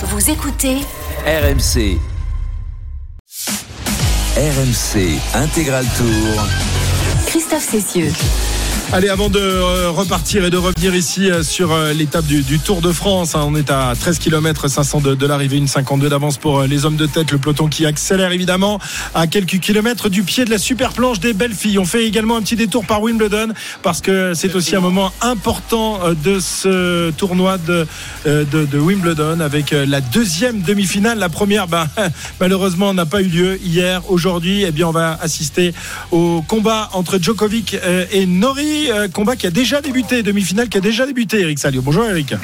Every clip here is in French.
Vous écoutez RMC. RMC Intégral Tour. Christophe Cessieux. Allez, avant de euh, repartir et de revenir ici euh, sur euh, l'étape du, Tour de France, hein, on est à 13 km 500 de, l'arrivée, une 52 d'avance pour les hommes de tête, le peloton qui accélère évidemment à quelques kilomètres du pied de la super planche des belles filles. On fait également un petit détour par Wimbledon parce que c'est aussi un moment important de ce tournoi de, Wimbledon avec la deuxième demi-finale. La première, ben, malheureusement, n'a pas eu lieu hier. Aujourd'hui, eh bien, on va assister au combat entre Djokovic et Nori. Euh, Combat qui a déjà débuté, demi-finale qui a déjà débuté, Eric Salio. Bonjour Eric.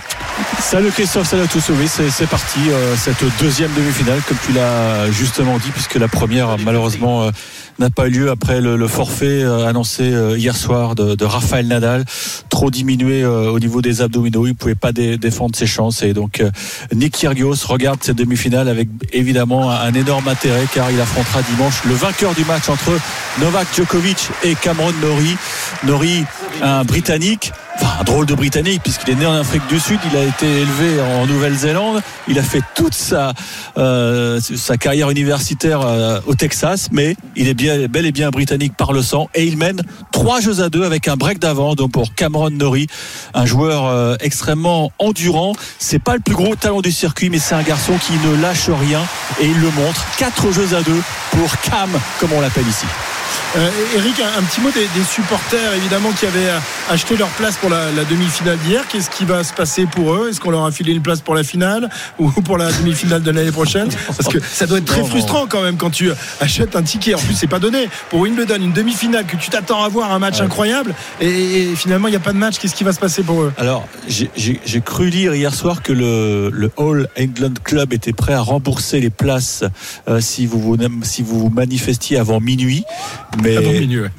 Salut Christophe, salut à tous. Oui, c'est parti, euh, cette deuxième demi-finale, comme tu l'as justement dit, puisque la première, malheureusement, euh, n'a pas eu lieu après le, forfait euh, annoncé euh, hier soir de, de Rafael Nadal. Trop diminué euh, au niveau des abdominaux, il pouvait pas dé- défendre ses chances. Et donc, Nick Kyrgios regarde cette demi-finale avec évidemment un énorme intérêt, car il affrontera dimanche le vainqueur du match entre Novak Djokovic et Cameron Norrie. Norrie, un Britannique enfin un drôle de Britannique puisqu'il est né en Afrique du Sud, il a été élevé en Nouvelle-Zélande, il a fait toute sa euh, carrière universitaire euh, au Texas, mais il est bel et bien britannique par le sang et il mène trois jeux à deux avec un break d'avant donc pour Cameron Norrie, un joueur euh, extrêmement endurant. C'est pas le plus gros talent du circuit, mais c'est un garçon qui ne lâche rien et il le montre. Quatre jeux à deux pour Cam, comme on l'appelle ici. Eric, un, petit mot des, des supporters évidemment qui avaient acheté leur place pour la, la demi-finale d'hier. Qu'est-ce qui va se passer pour eux? Est-ce qu'on leur a filé une place pour la finale ou pour la demi-finale de l'année prochaine? Parce que ça doit être très frustrant quand même quand tu achètes un ticket. En plus, c'est pas donné pour Wimbledon, une demi-finale que tu t'attends à voir un match Ouais. incroyable et, et finalement il n'y a pas de match. Qu'est-ce qui va se passer pour eux? Alors, j'ai- cru lire hier soir que le, le All England Club était prêt à rembourser les places euh, si vous vous si vous vous manifestiez avant minuit, mais Avant minuit, ouais.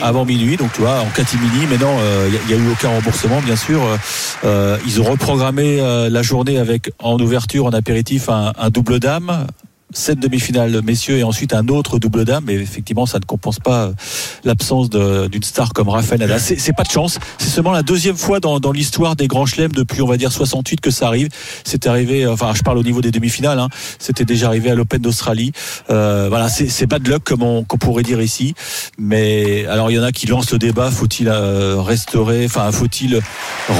avant minuit, donc tu vois, en catimini. Mais non, euh, il n'y a, eu aucun remboursement, bien sûr. Euh, euh, ils ont reprogrammé euh, la journée avec en ouverture, en apéritif, un, un double dame. Cette demi-finale messieurs et ensuite un autre double dame. Mais effectivement ça ne compense pas euh, l'absence d'une star comme Rafael Nadal. C'est pas de chance. C'est seulement la deuxième fois dans, l'histoire des grands chelems depuis on va dire 68 que ça arrive. C'est arrivé enfin je parle au niveau des demi-finales hein. c'était déjà arrivé à l'Open d'Australie. Euh, voilà c'est bad luck comme on, qu'on pourrait dire ici. Mais alors il y en a qui lancent le débat. Faut-il euh, restaurer enfin faut-il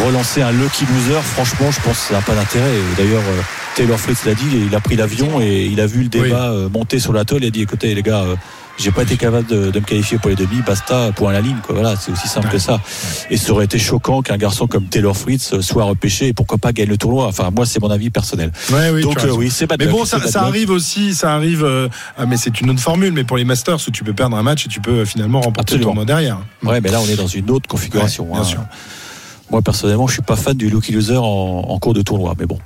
relancer un lucky loser? Franchement je pense que ça n'a pas d'intérêt. D'ailleurs euh, Taylor Fritz l'a dit il a pris l'avion et il a vu le débat euh, monter sur l'atoll il a dit écoutez les gars euh, j'ai pas été capable de, de me qualifier pour les demi, basta, point à la ligne, quoi. Voilà, c'est aussi simple que ça. Et ça aurait été choquant qu'un garçon comme Taylor Fritz euh, soit repêché et pourquoi pas gagne le tournoi. Enfin, moi, c'est mon avis personnel. Ouais, oui, Donc, euh, oui, c'est Mais bon, ça, arrive aussi, ça arrive. euh, ah, mais c'est une autre formule. Mais pour les Masters où tu peux perdre un match et tu peux finalement remporter Absolument. le tournoi derrière. Ouais, mais là, on est dans une autre configuration. Ouais, bien hein. sûr. Moi, personnellement, je suis pas fan du lucky loser en, en cours de tournoi, mais bon.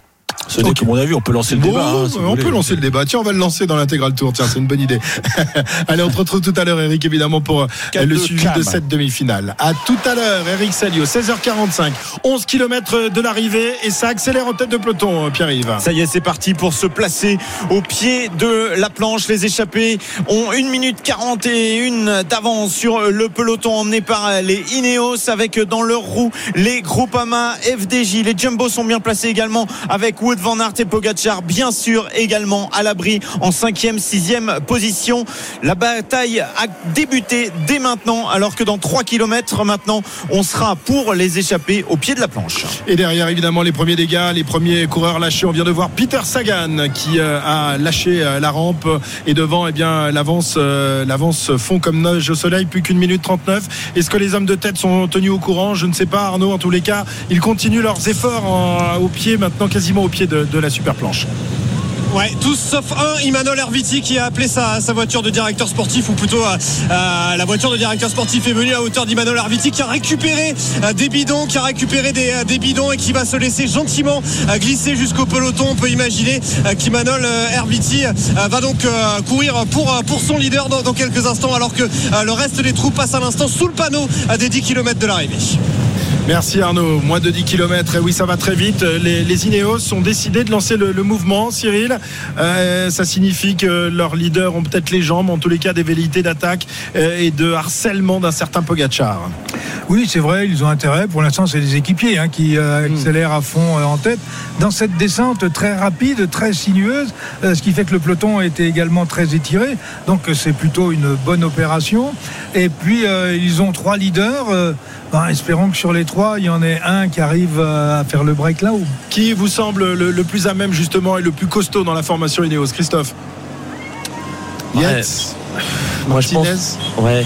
Ce n'est que mon avis, on peut lancer le Bon, débat. hein, si on voulez. peut lancer le débat. Tiens, on va le lancer dans l'intégral tour. Tiens, c'est une bonne idée. Allez, on te retrouve tout à l'heure, Eric, évidemment, pour euh, le de suivi Cam. de cette demi-finale. À tout à l'heure, Eric Salio, 16h45, 11 km de l'arrivée et ça accélère en tête de peloton, euh, Pierre-Yves. Ça y est, c'est parti pour se placer au pied de la planche. Les échappés ont 1 minute 41 d'avance sur le peloton emmené par les Ineos avec dans leur roue les Groupama, FDJ. Les Jumbo sont bien placés également avec Wood Van Aert et Pogacar, bien sûr également à l'abri en 5e, 6e position. La bataille a débuté dès maintenant alors que dans 3 km maintenant, on sera pour les échappés au pied de la planche. Et derrière, évidemment, les premiers dégâts, les premiers coureurs lâchés. On vient de voir Peter Sagan qui euh, a lâché euh, la rampe. Et devant, eh bien, l'avance, euh, l'avance fond comme neige au soleil. Plus qu'une minute 39. Est-ce que les hommes de tête sont tenus au courant? Je ne sais pas, Arnaud. En tous les cas, ils continuent leurs efforts au pied, maintenant quasiment pied de, la super planche. Ouais, tous sauf un, Imanol Herviti qui a appelé sa, sa voiture de directeur sportif, ou plutôt euh, euh, la voiture de directeur sportif est venue à hauteur d'Imanol Herviti qui a récupéré euh, des bidons, qui a récupéré des, des bidons et qui va se laisser gentiment glisser jusqu'au peloton. On peut imaginer qu'Imanol Herviti va donc courir pour, pour son leader dans, dans quelques instants, alors que le reste des troupes passe à l'instant sous le panneau euh, des 10 km de l'arrivée. Merci Arnaud. Moins de 10 km. Et oui, ça va très vite. Les, les Ineos ont décidé de lancer le, le mouvement, Cyril. Euh, ça signifie que leurs leaders ont peut-être les jambes, en tous les cas des velléités d'attaque euh, et de harcèlement d'un certain Pogachar. Oui, c'est vrai, ils ont intérêt. Pour l'instant, c'est les équipiers hein, qui euh, accélèrent à fond euh, en tête. Dans cette descente très rapide, très sinueuse, euh, ce qui fait que le peloton était également très étiré. Donc, c'est plutôt une bonne opération. Et puis, ils ont trois leaders. Ben, espérons que sur les trois, il y en ait un qui arrive euh, à faire le break là-haut. Qui vous semble le, le plus à même justement et le plus costaud dans la formation Ineos Christophe? Ouais. Yates? Moi, je pense, ouais,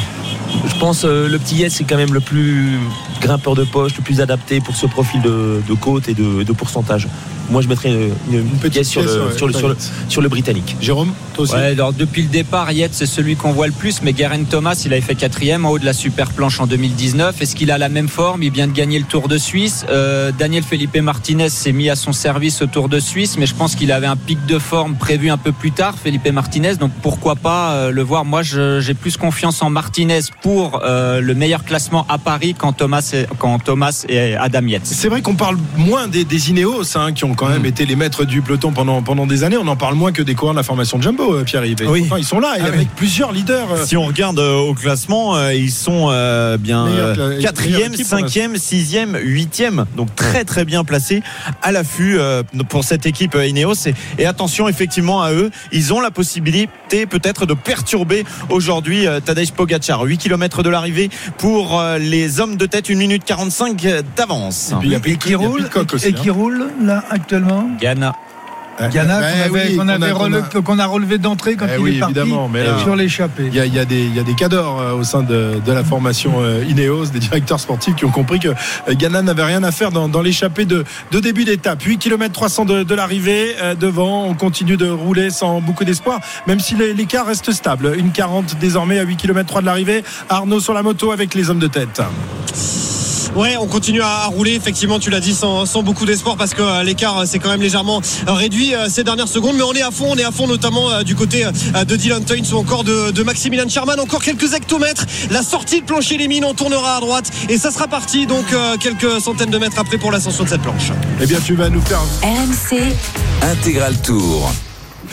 je pense euh, le petit Yates c'est quand même le plus grimpeur de poche, le plus adapté pour ce profil de, de côte et de, de pourcentage. Moi, je mettrais une, une, Une petite pièce sur pièce, le, ouais, sur, le, sur, le, Yates. sur le britannique. Jérôme, aussi Ouais, alors depuis le départ, Yates c'est celui qu'on voit le plus, mais Garen Thomas, il avait fait quatrième en haut de la super planche en 2019. Est-ce qu'il a la même forme? Il vient de gagner le Tour de Suisse. Euh, Daniel Felipe Martinez s'est mis à son service au Tour de Suisse, mais je pense qu'il avait un pic de forme prévu un peu plus tard, Felipe Martinez. Donc pourquoi pas euh, le voir? Moi, j'ai plus confiance en Martinez pour euh, le meilleur classement à Paris qu'en Thomas, et- qu'en Thomas et Adam Yates. C'est vrai qu'on parle moins des, des Ineos, hein, qui ont quand même été les maîtres du peloton pendant, pendant des années. On en parle moins que des coureurs de la formation de Jumbo, euh, Pierre-Yves. Oui. ils sont là, et Ah avec plusieurs leaders. euh, Si on regarde euh, au classement, euh, ils sont euh, bien euh, cla- meilleure quatrième, équipe, on a- cinquième, sixième, huitième. Donc très très bien placés à l'affût euh, pour cette équipe Ineos. Et, et attention effectivement à eux, ils ont la possibilité peut-être de perturber aujourd'hui euh, Tadej Pogacar. 8 km de l'arrivée pour euh, les hommes de tête, 1 minute 45 d'avance. Et puis, qui roule, Pitcock aussi, et qui hein. roule là actuellement? Ghana. Ghana qu'on avait, oui, qu'on avait a- qu'on a- relevé- qu'on a relevé d'entrée quand Eh il oui, est parti évidemment, mais là- sur l'échappée. Il y, a, y a des, y a des cadors euh, au sein de, de la formation euh, Ineos, des directeurs sportifs qui ont compris que euh, Ghana n'avait rien à faire dans, dans l'échappée de, de début d'étape. 8 km 300 de, de l'arrivée. euh, devant, on continue de rouler sans beaucoup d'espoir, même si l'écart reste stable. Une 40 désormais à 8 km 3 de l'arrivée. Arnaud sur la moto avec les hommes de tête. Ouais, on continue à, rouler, effectivement, tu l'as dit, sans, sans beaucoup d'espoir parce que euh, l'écart euh, s'est quand même légèrement euh, réduit ces dernières secondes. Mais on est à fond, on est à fond notamment du côté de Dylan Teuns ou encore de, de Maximilian Sherman. Encore quelques hectomètres. La sortie de plancher les mines, on tournera à droite et ça sera parti donc quelques centaines de mètres après pour l'ascension de cette planche. Eh bien, tu vas nous faire. RMC, Intégral Tour.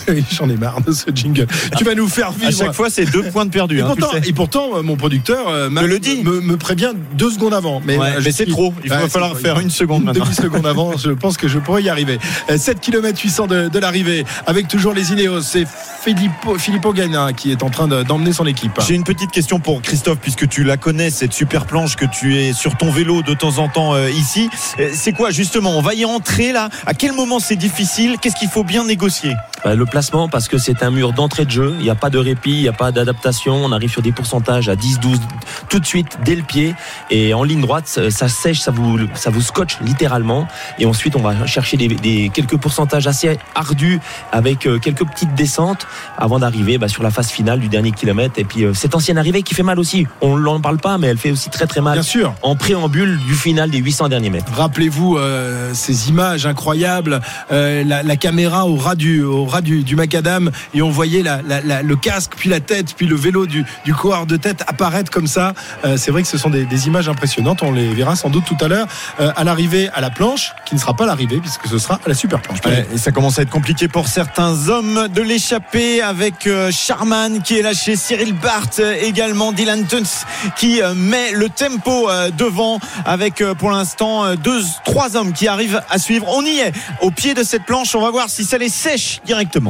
J'en ai marre de ce jingle. Tu vas nous faire vivre. À chaque fois, c'est deux points de perdu. Et hein, pourtant, sais. et pourtant, euh, mon producteur euh, Me le dit. me, me prévient deux secondes avant. Mais, Ouais, euh, mais c'est suis- trop. Il va Ouais, falloir faire une seconde maintenant. Demi seconde avant, je pense que je pourrais y arriver. Euh, 7 km 800 de, de l'arrivée, avec toujours les Ineos. C'est Filippo, Filippo Ganna qui est en train de- d'emmener son équipe. J'ai une petite question pour Christophe, puisque tu la connais, cette super planche que tu es sur ton vélo de temps en temps euh, ici. C'est quoi justement? On va y entrer là? À quel moment c'est difficile? Qu'est-ce qu'il faut bien négocier? Le placement, parce que c'est un mur d'entrée de jeu, il n'y a pas de répit, il n'y a pas d'adaptation, on arrive sur des pourcentages à 10, 12, tout de suite, dès le pied, et en ligne droite, ça ça sèche, ça vous, ça vous scotche littéralement, et ensuite on va chercher des, des- quelques pourcentages assez ardus, avec euh, quelques petites descentes, avant d'arriver bah, sur la phase finale du dernier kilomètre, et puis euh, cette ancienne arrivée qui fait mal aussi, on n'en parle pas, mais elle fait aussi très très mal, Bien sûr. en préambule du final des 800 derniers mètres. Rappelez-vous euh, ces images incroyables, euh, la, la caméra au ras du, au ras du, du macadam, et on voyait la, le casque, puis la tête, puis le vélo du, du de tête apparaître comme ça. Euh, c'est vrai que ce sont des, images impressionnantes. On les verra sans doute tout à l'heure euh, à l'arrivée à la planche, qui ne sera pas l'arrivée puisque ce sera à la super planche. Et ça commence à être compliqué pour certains hommes de l'échapper avec euh, Charman qui est lâché, Cyril Barth euh, également, Dylan Tuns qui met le tempo devant avec pour l'instant deux, trois hommes qui arrivent à suivre. On y est au pied de cette planche. On va voir si ça les sèche directement.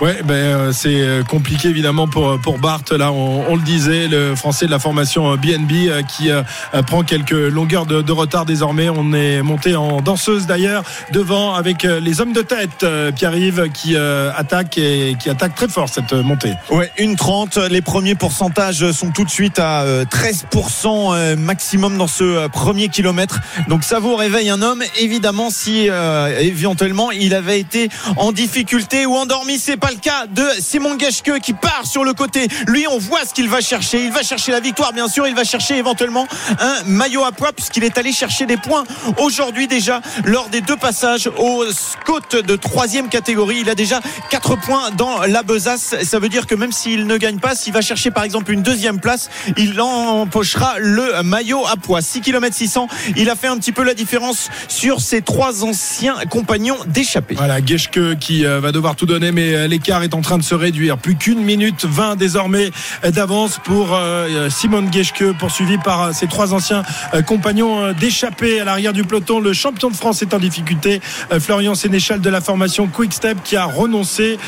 Ouais, ben euh, c'est euh, compliqué évidemment pour pour Bart. Là, on, on le disait, le français de la formation BNB euh, qui euh, prend quelques longueurs de, retard désormais. On est monté en danseuse d'ailleurs devant avec les hommes de tête. Pierre-Yves qui attaque et qui attaque très fort cette montée. Ouais, une 30. Les premiers pourcentages sont tout de suite à euh, 13% euh, maximum dans ce premier kilomètre. Donc ça vous réveille un homme. Évidemment, si éventuellement il avait été en difficulté ou endormi c'est pas le cas de Simon Geschke qui part sur le côté. Lui, on voit ce qu'il va chercher. Il va chercher la victoire, bien sûr. Il va chercher éventuellement un maillot à poids puisqu'il est allé chercher des points aujourd'hui déjà lors des deux passages au côte de troisième catégorie. Il a déjà 4 points dans la besace. Ça veut dire que même s'il ne gagne pas, s'il va chercher par exemple une deuxième place, il empochera le maillot à poids. 6 km 600. Il a fait un petit peu la différence sur ses trois anciens compagnons d'échappée. Voilà, Geschke qui euh, va devoir tout donner, mais l'écart est en train de se réduire. Plus qu'une minute 20 désormais d'avance pour euh, Simon Geschke, poursuivi par ses trois anciens compagnons d'échappée à l'arrière du peloton. Le champion de France est en difficulté. Florian Sénéchal de la formation Quick Step qui a renoncé,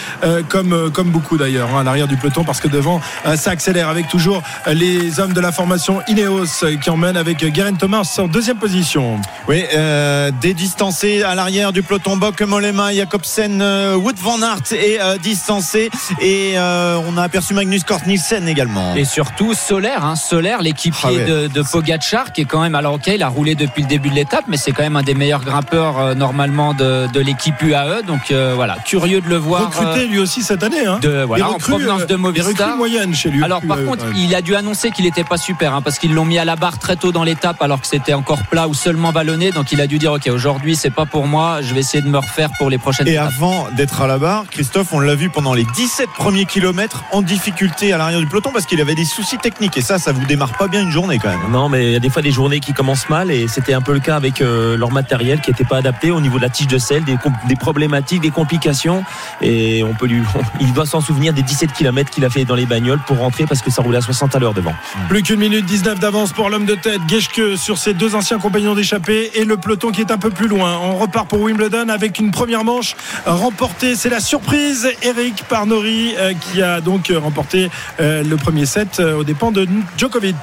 comme, comme beaucoup d'ailleurs, hein, à l'arrière du peloton, parce que devant, ça accélère avec toujours les hommes de la formation Ineos qui emmènent avec Guerin Thomas en deuxième position. Oui, euh, des distancés à l'arrière du peloton Bock, Mollema, Jacobsen, euh, Wood van Aert euh, distancé et euh, on a aperçu Magnus Kort Nielsen également. Et surtout Solaire, hein, Solaire, l'équipier Ah ouais. de, de Pogacar, qui est quand même, alors ok, il a roulé depuis le début de l'étape, mais c'est quand même un des meilleurs grimpeurs euh, normalement de, de l'équipe UAE. Donc euh, voilà, curieux de le voir. Recruté lui aussi cette année. Hein. de, voilà, Les en recrues, provenance de Movistar. moyennes chez lui. Alors par Euh, contre, ouais. il a dû annoncer qu'il n'était pas super hein, parce qu'ils l'ont mis à la barre très tôt dans l'étape alors que c'était encore plat ou seulement ballonné. Donc il a dû dire ok aujourd'hui c'est pas pour moi, je vais essayer de me refaire pour les prochaines Et étapes. avant d'être à la barre, Christophe, on l'a vu pendant les 17 premiers kilomètres en difficulté à l'arrière du peloton parce qu'il avait des soucis techniques. Et ça, ça vous démarre pas bien une journée quand même. Non, mais il y a des fois des journées qui commencent mal et c'était un peu le cas avec euh, leur matériel qui n'était pas adapté au niveau de la tige de sel, des, problématiques, des complications. Et on peut lui, il doit s'en souvenir des 17 km qu'il a fait dans les bagnoles pour rentrer parce que ça roulait à 60 à l'heure devant. Plus qu'une minute 19 d'avance pour l'homme de tête, Geschke sur ses deux anciens compagnons d'échappée et le peloton qui est un peu plus loin. On repart pour Wimbledon avec une première manche remportée. C'est la surprise, Eric Parnori euh, qui a donc remporté euh, le premier set euh, aux dépens de Djokovic.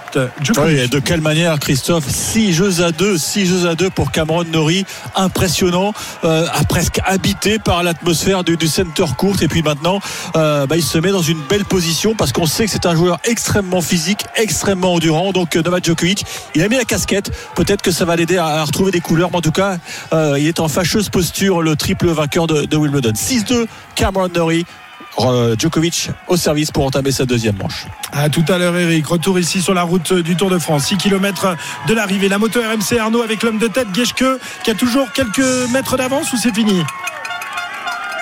Oui, de quelle manière, Christophe? 6 jeux à 2, 6 jeux à 2 pour Cameron Norrie. Impressionnant, euh, presque habité par l'atmosphère du, du center court. Et puis maintenant, euh, bah, il se met dans une belle position parce qu'on sait que c'est un joueur extrêmement physique, extrêmement endurant. Donc euh, Novak Djokovic, il a mis la casquette. Peut-être que ça va l'aider à, retrouver des couleurs. Mais en tout cas, euh, il est en fâcheuse posture, le triple vainqueur de, de Wimbledon. 6-2, Cameron Euh, Djokovic au service pour entamer sa deuxième manche. À tout à l'heure, Eric. Retour ici sur la route du Tour de France. 6 km de l'arrivée. La moto RMC Arnaud avec l'homme de tête, Geschke, qui a toujours quelques mètres d'avance ou c'est fini?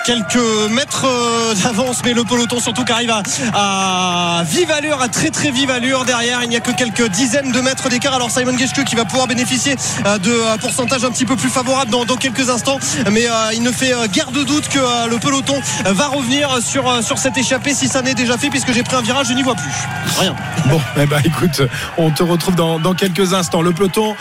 Quelques mètres euh, d'avance, mais le peloton surtout qui arrive à, vive allure, à très très vive allure derrière. Il n'y a que quelques dizaines de mètres d'écart. Alors Simon Geschke qui va pouvoir bénéficier euh, de euh, pourcentage un petit peu plus favorable dans, quelques instants, mais il ne fait guère de doute que le peloton va revenir sur, sur cette échappée si ça n'est déjà fait, puisque j'ai pris un virage, je n'y vois plus. Rien. Bon, eh ben, écoute, on te retrouve dans, dans quelques instants. Le peloton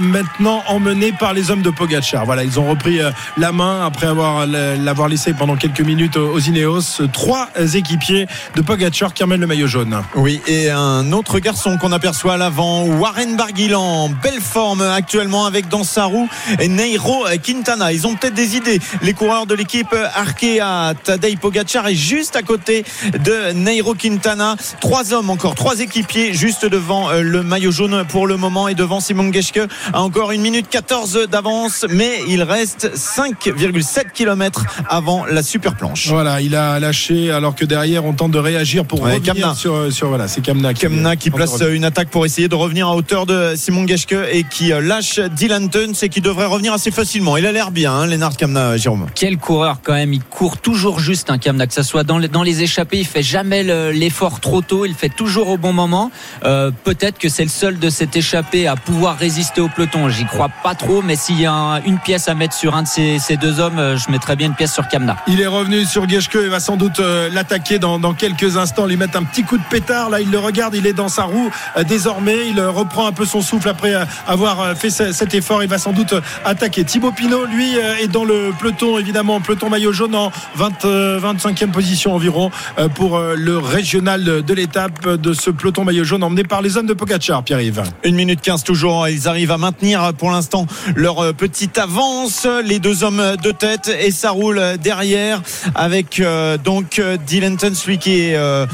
maintenant emmené par les hommes de Pogachar. Voilà, ils ont repris la main après avoir l'avoir laissé pendant quelques minutes aux Ineos. Trois équipiers de Pogachar qui emmènent le maillot jaune. Oui, et un autre garçon qu'on aperçoit à l'avant, Warren Barguilan, belle forme actuellement avec dans sa roue Neiro Quintana. Ils ont peut-être des idées. Les coureurs de l'équipe Arkea, Tadej Pogacar est juste à côté de Neiro Quintana. Trois hommes encore, trois équipiers juste devant euh, le maillot jaune pour le moment et devant Simon Geschke à encore une minute 14 d'avance, mais il reste 5,7 km avant la super planche. Voilà, il a lâché alors que derrière on tente de réagir pour Ouais, revenir Kamna. sur, sur voilà, c'est Kamna qui, Kamna qui place revenir. une attaque pour essayer de revenir à hauteur de Simon Geschke et qui euh, lâche Dylan Tuns et qui devrait revenir assez facilement. Il a l'air bien, hein, Lennart Kamna, Jérôme. Quel coureur quand même, il court toujours juste un Kamna, que ce soit dans les, dans les échappées, il fait jamais le- l'effort trop tôt, il fait toujours au bon moment. Euh, Peut-être que c'est le seul de cette échappée à pouvoir résister au peloton. J'y crois pas trop, mais s'il y a un- une pièce à mettre sur un de ces, ces deux hommes, euh, je mettrais bien une pièce sur Kamna. Il est revenu sur Geschke et va sans doute euh, l'attaquer dans, dans quelques instants, lui mettre un petit coup de pétard. Là, il le regarde, il est dans sa roue euh, désormais. Il euh, reprend un peu son souffle après avoir fait ce- cet effort. Il va sans doute attaquer. Thibaut Pinot, lui, est dans le peloton, évidemment, peloton maillot jaune en 20, euh, 25e position environ pour le régional de, l'étape de ce peloton maillot jaune emmené par les hommes de Pogacar, Pierre-Yves. Une minute 15 toujours. Ils arrivent à maintenir pour l'instant leur petite avance. Les deux hommes de tête et ça roule derrière avec euh, donc euh, Dylan celui qui est euh,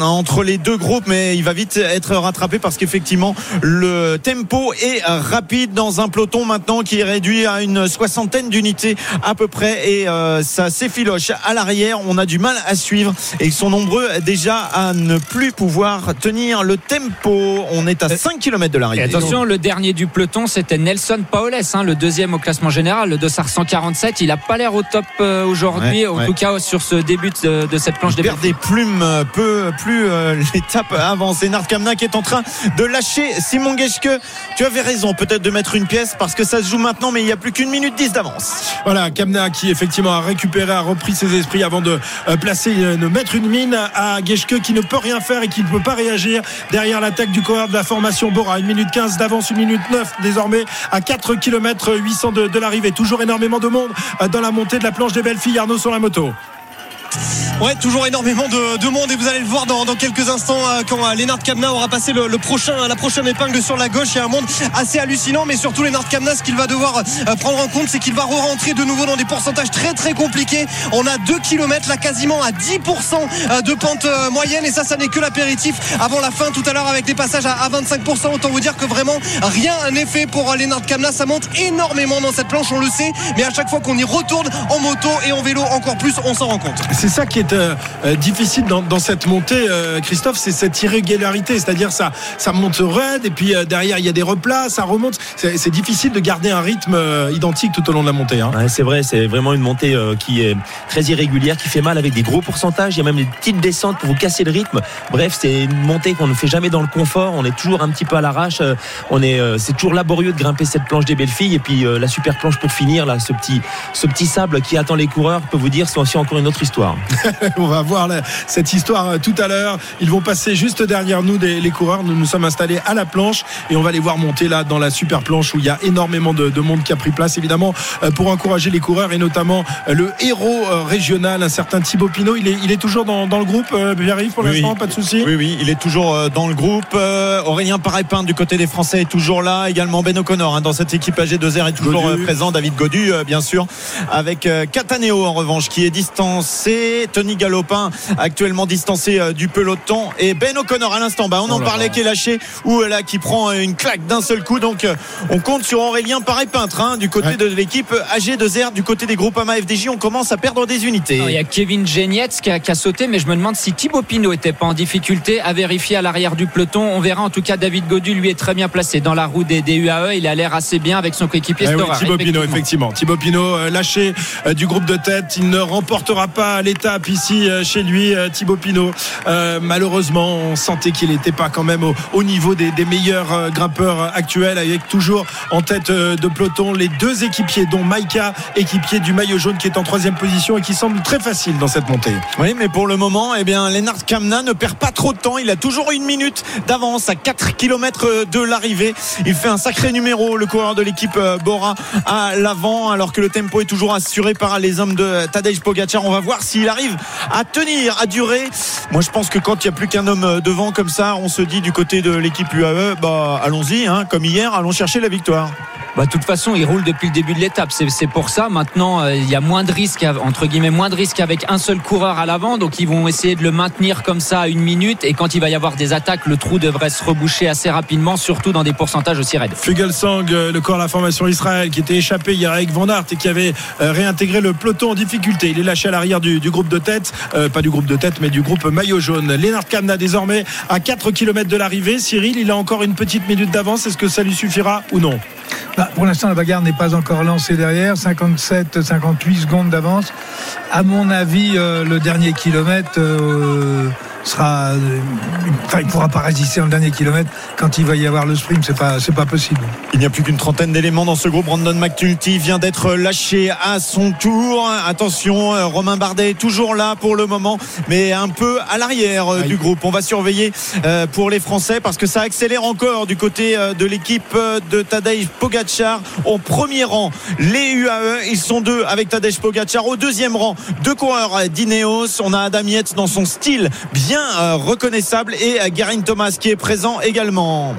entre les deux groupes, mais il va vite être rattrapé parce qu'effectivement le tempo est rapide dans un peloton maintenant qui est réduit à une soixantaine d'unités à peu près et euh, ça s'effiloche à l'arrière. On a du mal à suivre et ils sont nombreux déjà à ne plus pouvoir tenir le tempo. On est à 5 km de l'arrivée. attention, le dernier du peloton, c'était Nelson Paoles, hein, le deuxième au classement général, le dossard 147. Il a pas l'air au top euh, aujourd'hui, Ouais, en ouais. tout cas sur ce début de, de cette planche Il des perd des plumes euh, peu plus euh, l'étape avance. Et Nard Kamna qui est en train de lâcher Simon Geschke. Tu avais raison peut-être de mettre une pièce parce que ça se joue maintenant mais il n'y a plus qu'une minute 10 d'avance. Voilà, Kamna qui effectivement a récupéré, a repris ses esprits avant de euh, placer, euh, de mettre une mine à Geschke qui ne peut rien faire et qui ne peut pas réagir derrière l'attaque du coureur de la formation Bora. Une minute 15 d'avance, une minute 9 désormais à 4 km 800 de, de l'arrivée. Toujours énormément de monde euh, dans la montée de la planche des belles filles. Arnaud sur la moto. Ouais, toujours énormément de, de monde et vous allez le voir dans, quelques instants euh, quand euh, Lennart Kamna aura passé le, prochain, la prochaine épingle sur la gauche. Il y a un monde assez hallucinant, mais surtout Lennart Kamna, ce qu'il va devoir euh, prendre en compte, c'est qu'il va re-rentrer de nouveau dans des pourcentages très très compliqués. On a 2 km là quasiment à 10% de pente moyenne et ça, ça n'est que l'apéritif avant la fin tout à l'heure avec des passages à, à 25%. Autant vous dire que vraiment rien n'est fait pour Lennart Kamna. Ça monte énormément dans cette planche, on le sait, mais à chaque fois qu'on y retourne en moto et en vélo encore plus, on s'en rend compte. C'est ça qui est euh, euh, difficile dans, cette montée, euh, Christophe, c'est cette irrégularité. C'est-à-dire ça, ça monte raide et puis derrière il y a des replats, ça remonte. C'est difficile de garder un rythme identique tout au long de la montée. hein. C'est vrai, c'est vraiment une montée qui est très irrégulière, qui fait mal avec des gros pourcentages. Il y a même des petites descentes pour vous casser le rythme. Bref, c'est une montée qu'on ne fait jamais dans le confort. On est toujours un petit peu à l'arrache. On est, c'est toujours laborieux de grimper cette planche des belles filles. Et puis la super planche pour finir, là, ce petit, ce petit sable qui attend les coureurs, peut vous dire, c'est aussi encore une autre histoire. On va voir la- cette histoire euh, tout à l'heure. Ils vont passer juste derrière nous, des- les coureurs. Nous nous sommes installés à la planche et on va les voir monter là dans la super planche où il y a énormément de, de monde qui a pris place, évidemment, euh, pour encourager les coureurs et notamment euh, le héros euh, régional, un certain Thibaut Pinot. Il est, il est toujours dans, dans le groupe, euh, Pierre-Yves, pour Oui, l'instant, oui. pas de souci. Oui, oui, il est toujours euh, dans le groupe. Euh, Aurélien Parépin du côté des Français est toujours là. Également Ben O'Connor hein, dans cette équipe AG2R est toujours Godu. présent. David Godu, euh, bien sûr, avec euh, Cataneo en revanche qui est distancé. Tony Galopin actuellement distancé euh, du peloton et Ben O'Connor à l'instant. Bah, on en Oh là parlait là. qui est lâché ou euh, là qui prend euh, une claque d'un seul coup. Donc on compte sur Aurélien Parépintre hein, du côté Ouais. de l'équipe AG2R, du côté des groupes AMA FDJ. On commence à perdre des unités. Il y a Kevin Genietz qui a, qui a sauté, mais je me demande si Thibaut Pinot était pas en difficulté à vérifier à l'arrière du peloton. On verra en tout cas David Godu, lui est très bien placé dans la roue des, des UAE. Il a l'air assez bien avec son coéquipier Eh oui, Thibaut Pinot, effectivement. Thibaut Pinot, lâché du groupe de tête. Il ne remportera pas l'étape ici euh, chez lui, euh, Thibaut Pinot. Euh, malheureusement, on sentait qu'il n'était pas quand même au, au niveau des, meilleurs grimpeurs actuels, avec toujours en tête de peloton les deux équipiers, dont Maïka, équipier du maillot jaune, qui est en troisième position et qui semble très facile dans cette montée. Oui, mais pour le moment, eh bien, Lennart Kamna ne perd pas trop de temps. Il a toujours une minute d'avance à 4 km de l'arrivée. Il fait un sacré numéro, le coureur de l'équipe Bora à l'avant, alors que le tempo est toujours assuré par les hommes de Tadej Pogacar. On va voir s'il arrive à tenir, à durer. Moi, je pense que quand il n'y a plus qu'un homme euh, devant comme ça, on se dit du côté de l'équipe UAE, bah, allons-y, hein, comme hier, allons chercher la victoire. Bah, de toute façon, il roule depuis le début de l'étape. C'est pour ça. Maintenant, euh, il y a moins de risques, entre guillemets, moins de risques avec un seul coureur à l'avant. Donc, ils vont essayer de le maintenir comme ça à une minute. Et quand il va y avoir des attaques, le trou devrait se reboucher assez rapidement, surtout dans des pourcentages aussi raides. Fugelsang, euh, le corps de la formation Israël, qui était échappé hier avec Van Aert et qui avait euh, réintégré le peloton en difficulté. Il est lâché à l'arrière du, groupe de tête, pas du groupe de tête, mais du groupe maillot jaune. Lennart Kamna désormais à 4 km de l'arrivée. Cyril, il a encore une petite minute d'avance. Est-ce que ça lui suffira ou non? Bah, pour l'instant, la bagarre n'est pas encore lancée derrière. 57, 58 secondes d'avance. À mon avis, euh, le dernier kilomètre euh, sera. euh, Enfin, il ne pourra pas résister le dernier kilomètre. Quand il va y avoir le sprint, c'est pas, c'est pas possible. Il n'y a plus qu'une trentaine d'éléments dans ce groupe. Brandon McNulty vient d'être lâché à son tour. Attention, Romain Bardet est toujours là pour le moment, mais un peu à l'arrière euh, Aïe. du groupe. On va surveiller euh, pour les Français parce que ça accélère encore du côté de l'équipe de Tadej Pogacar au premier rang. Les UAE, ils sont deux avec Tadej Pogacar. Au deuxième rang, deux coureurs d'Ineos. On a Adam Yates dans son style bien euh, reconnaissable et euh, Geraint Thomas qui est présent également.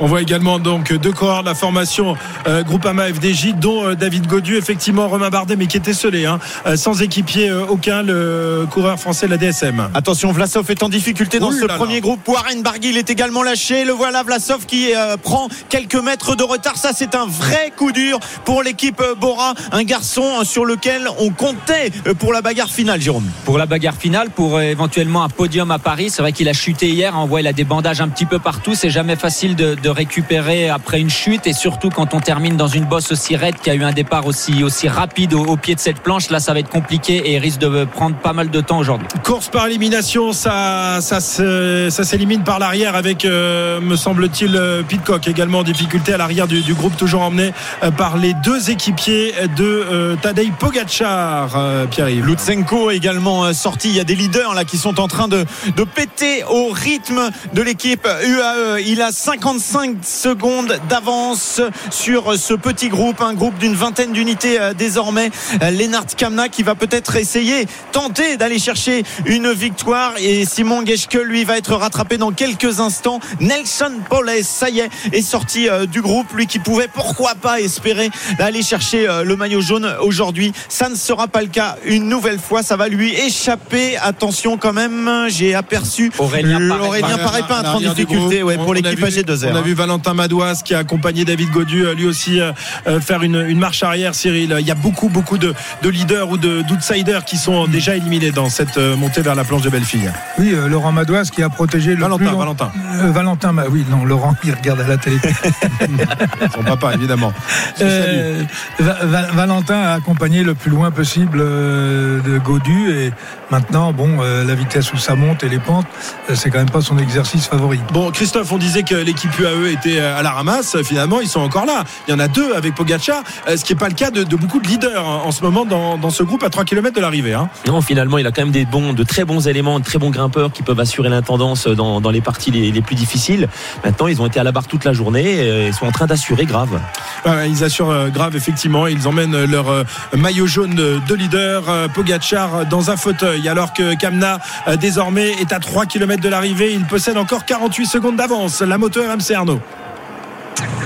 On voit également donc deux coureurs de la formation euh, Groupama FDJ, dont euh, David Godu, effectivement Romain Bardet, mais qui était scellé, hein, euh, sans équipier euh, aucun, le coureur français de la DSM. Attention, Vlasov est en difficulté dans Ouh ce là premier là. groupe. Warren Barguil est également lâché. Le voilà, Vlasov qui euh, prend quelques mètres de retard. Ça, c'est un vrai coup dur pour l'équipe Bora. Un garçon sur lequel on comptait pour la bagarre finale, Jérôme. pour la bagarre finale, pour euh, éventuellement un podium à Paris. C'est vrai qu'il a chuté hier. On voit il a des bandages un petit peu partout. C'est jamais facile de, de récupérer après une chute et surtout quand on termine dans une bosse aussi raide qui a eu un départ aussi aussi rapide au, au pied de cette planche. Là, ça va être compliqué et risque de prendre pas mal de temps aujourd'hui. Course par élimination, ça, ça, ça s'élimine par l'arrière avec, euh, me semble-t-il, euh, Pitcock également en difficulté à l'arrière du, du groupe, toujours emmené euh, par les deux équipiers de euh, Tadej Pogacar, euh, Pierre-Yves. Lutsenko également sorti. Il y a des leaders là qui sont en train de, de péter au rythme de l'équipe UAE. Il a 55 secondes d'avance sur ce petit groupe, un groupe d'une vingtaine d'unités euh, désormais. Euh, Lennart Kamna qui va peut-être essayer, tenter d'aller chercher une victoire. Et Simon Geschke, lui, va être rattrapé dans quelques instants. Nelson Poles, ça y est, est sorti euh, du groupe. Lui qui pouvait, pourquoi pas, espérer aller chercher le maillot jaune aujourd'hui. Ça ne sera pas le cas une nouvelle fois. Ça va lui échapper. Attention quand même, j'ai aperçu Aurélien le- Paré- Aurélien Paré pas À en difficulté ouais, pour l'équipe vu- AG2R. On a vu Valentin Madouas qui a accompagné David Godu, euh, lui aussi euh, euh, faire une, une marche arrière, Cyril. Il y a beaucoup, beaucoup de, de leaders ou de- d'outsiders qui sont déjà éliminés dans cette montée vers la planche de Bellefille. Oui, euh, Laurent Madouas qui a protégé le Valentin, plus long- Valentin. Euh, Valentin, bah oui, non, Laurent, il regarde à la télé. Son papa, évidemment. Euh, Va- Va- Valentin a accompagné le plus loin possible euh, de Godu et maintenant, bon, euh, la vitesse où ça monte et les pentes, euh, c'est quand même pas son exercice favori. Bon, Christophe, on disait que l'équipe UAE était euh, à la ramasse. Finalement, ils sont encore là. Il y en a deux avec Pogacar, euh, ce qui n'est pas le cas de, de beaucoup de leaders hein, en ce moment dans, dans ce groupe à 3 km de l'arrivée. hein. Non, finalement, il a quand même des bons, de très bons éléments, de très bons grimpeurs qui peuvent assurer l'intendance dans, dans les parties les, les plus difficiles. Maintenant, ils ont été à la barre toute la journée et ils sont en train d'assurer grave. Ouais, ils assurent euh, grave, effectivement. Ils emmènent leur euh, maillot jaune de de leader, euh, Pogacar, dans un fauteuil, alors que Kamna, euh, désormais, est à 3 km de l'arrivée. Il possède encore 48 secondes d'avance. La moto RMC Arnaud.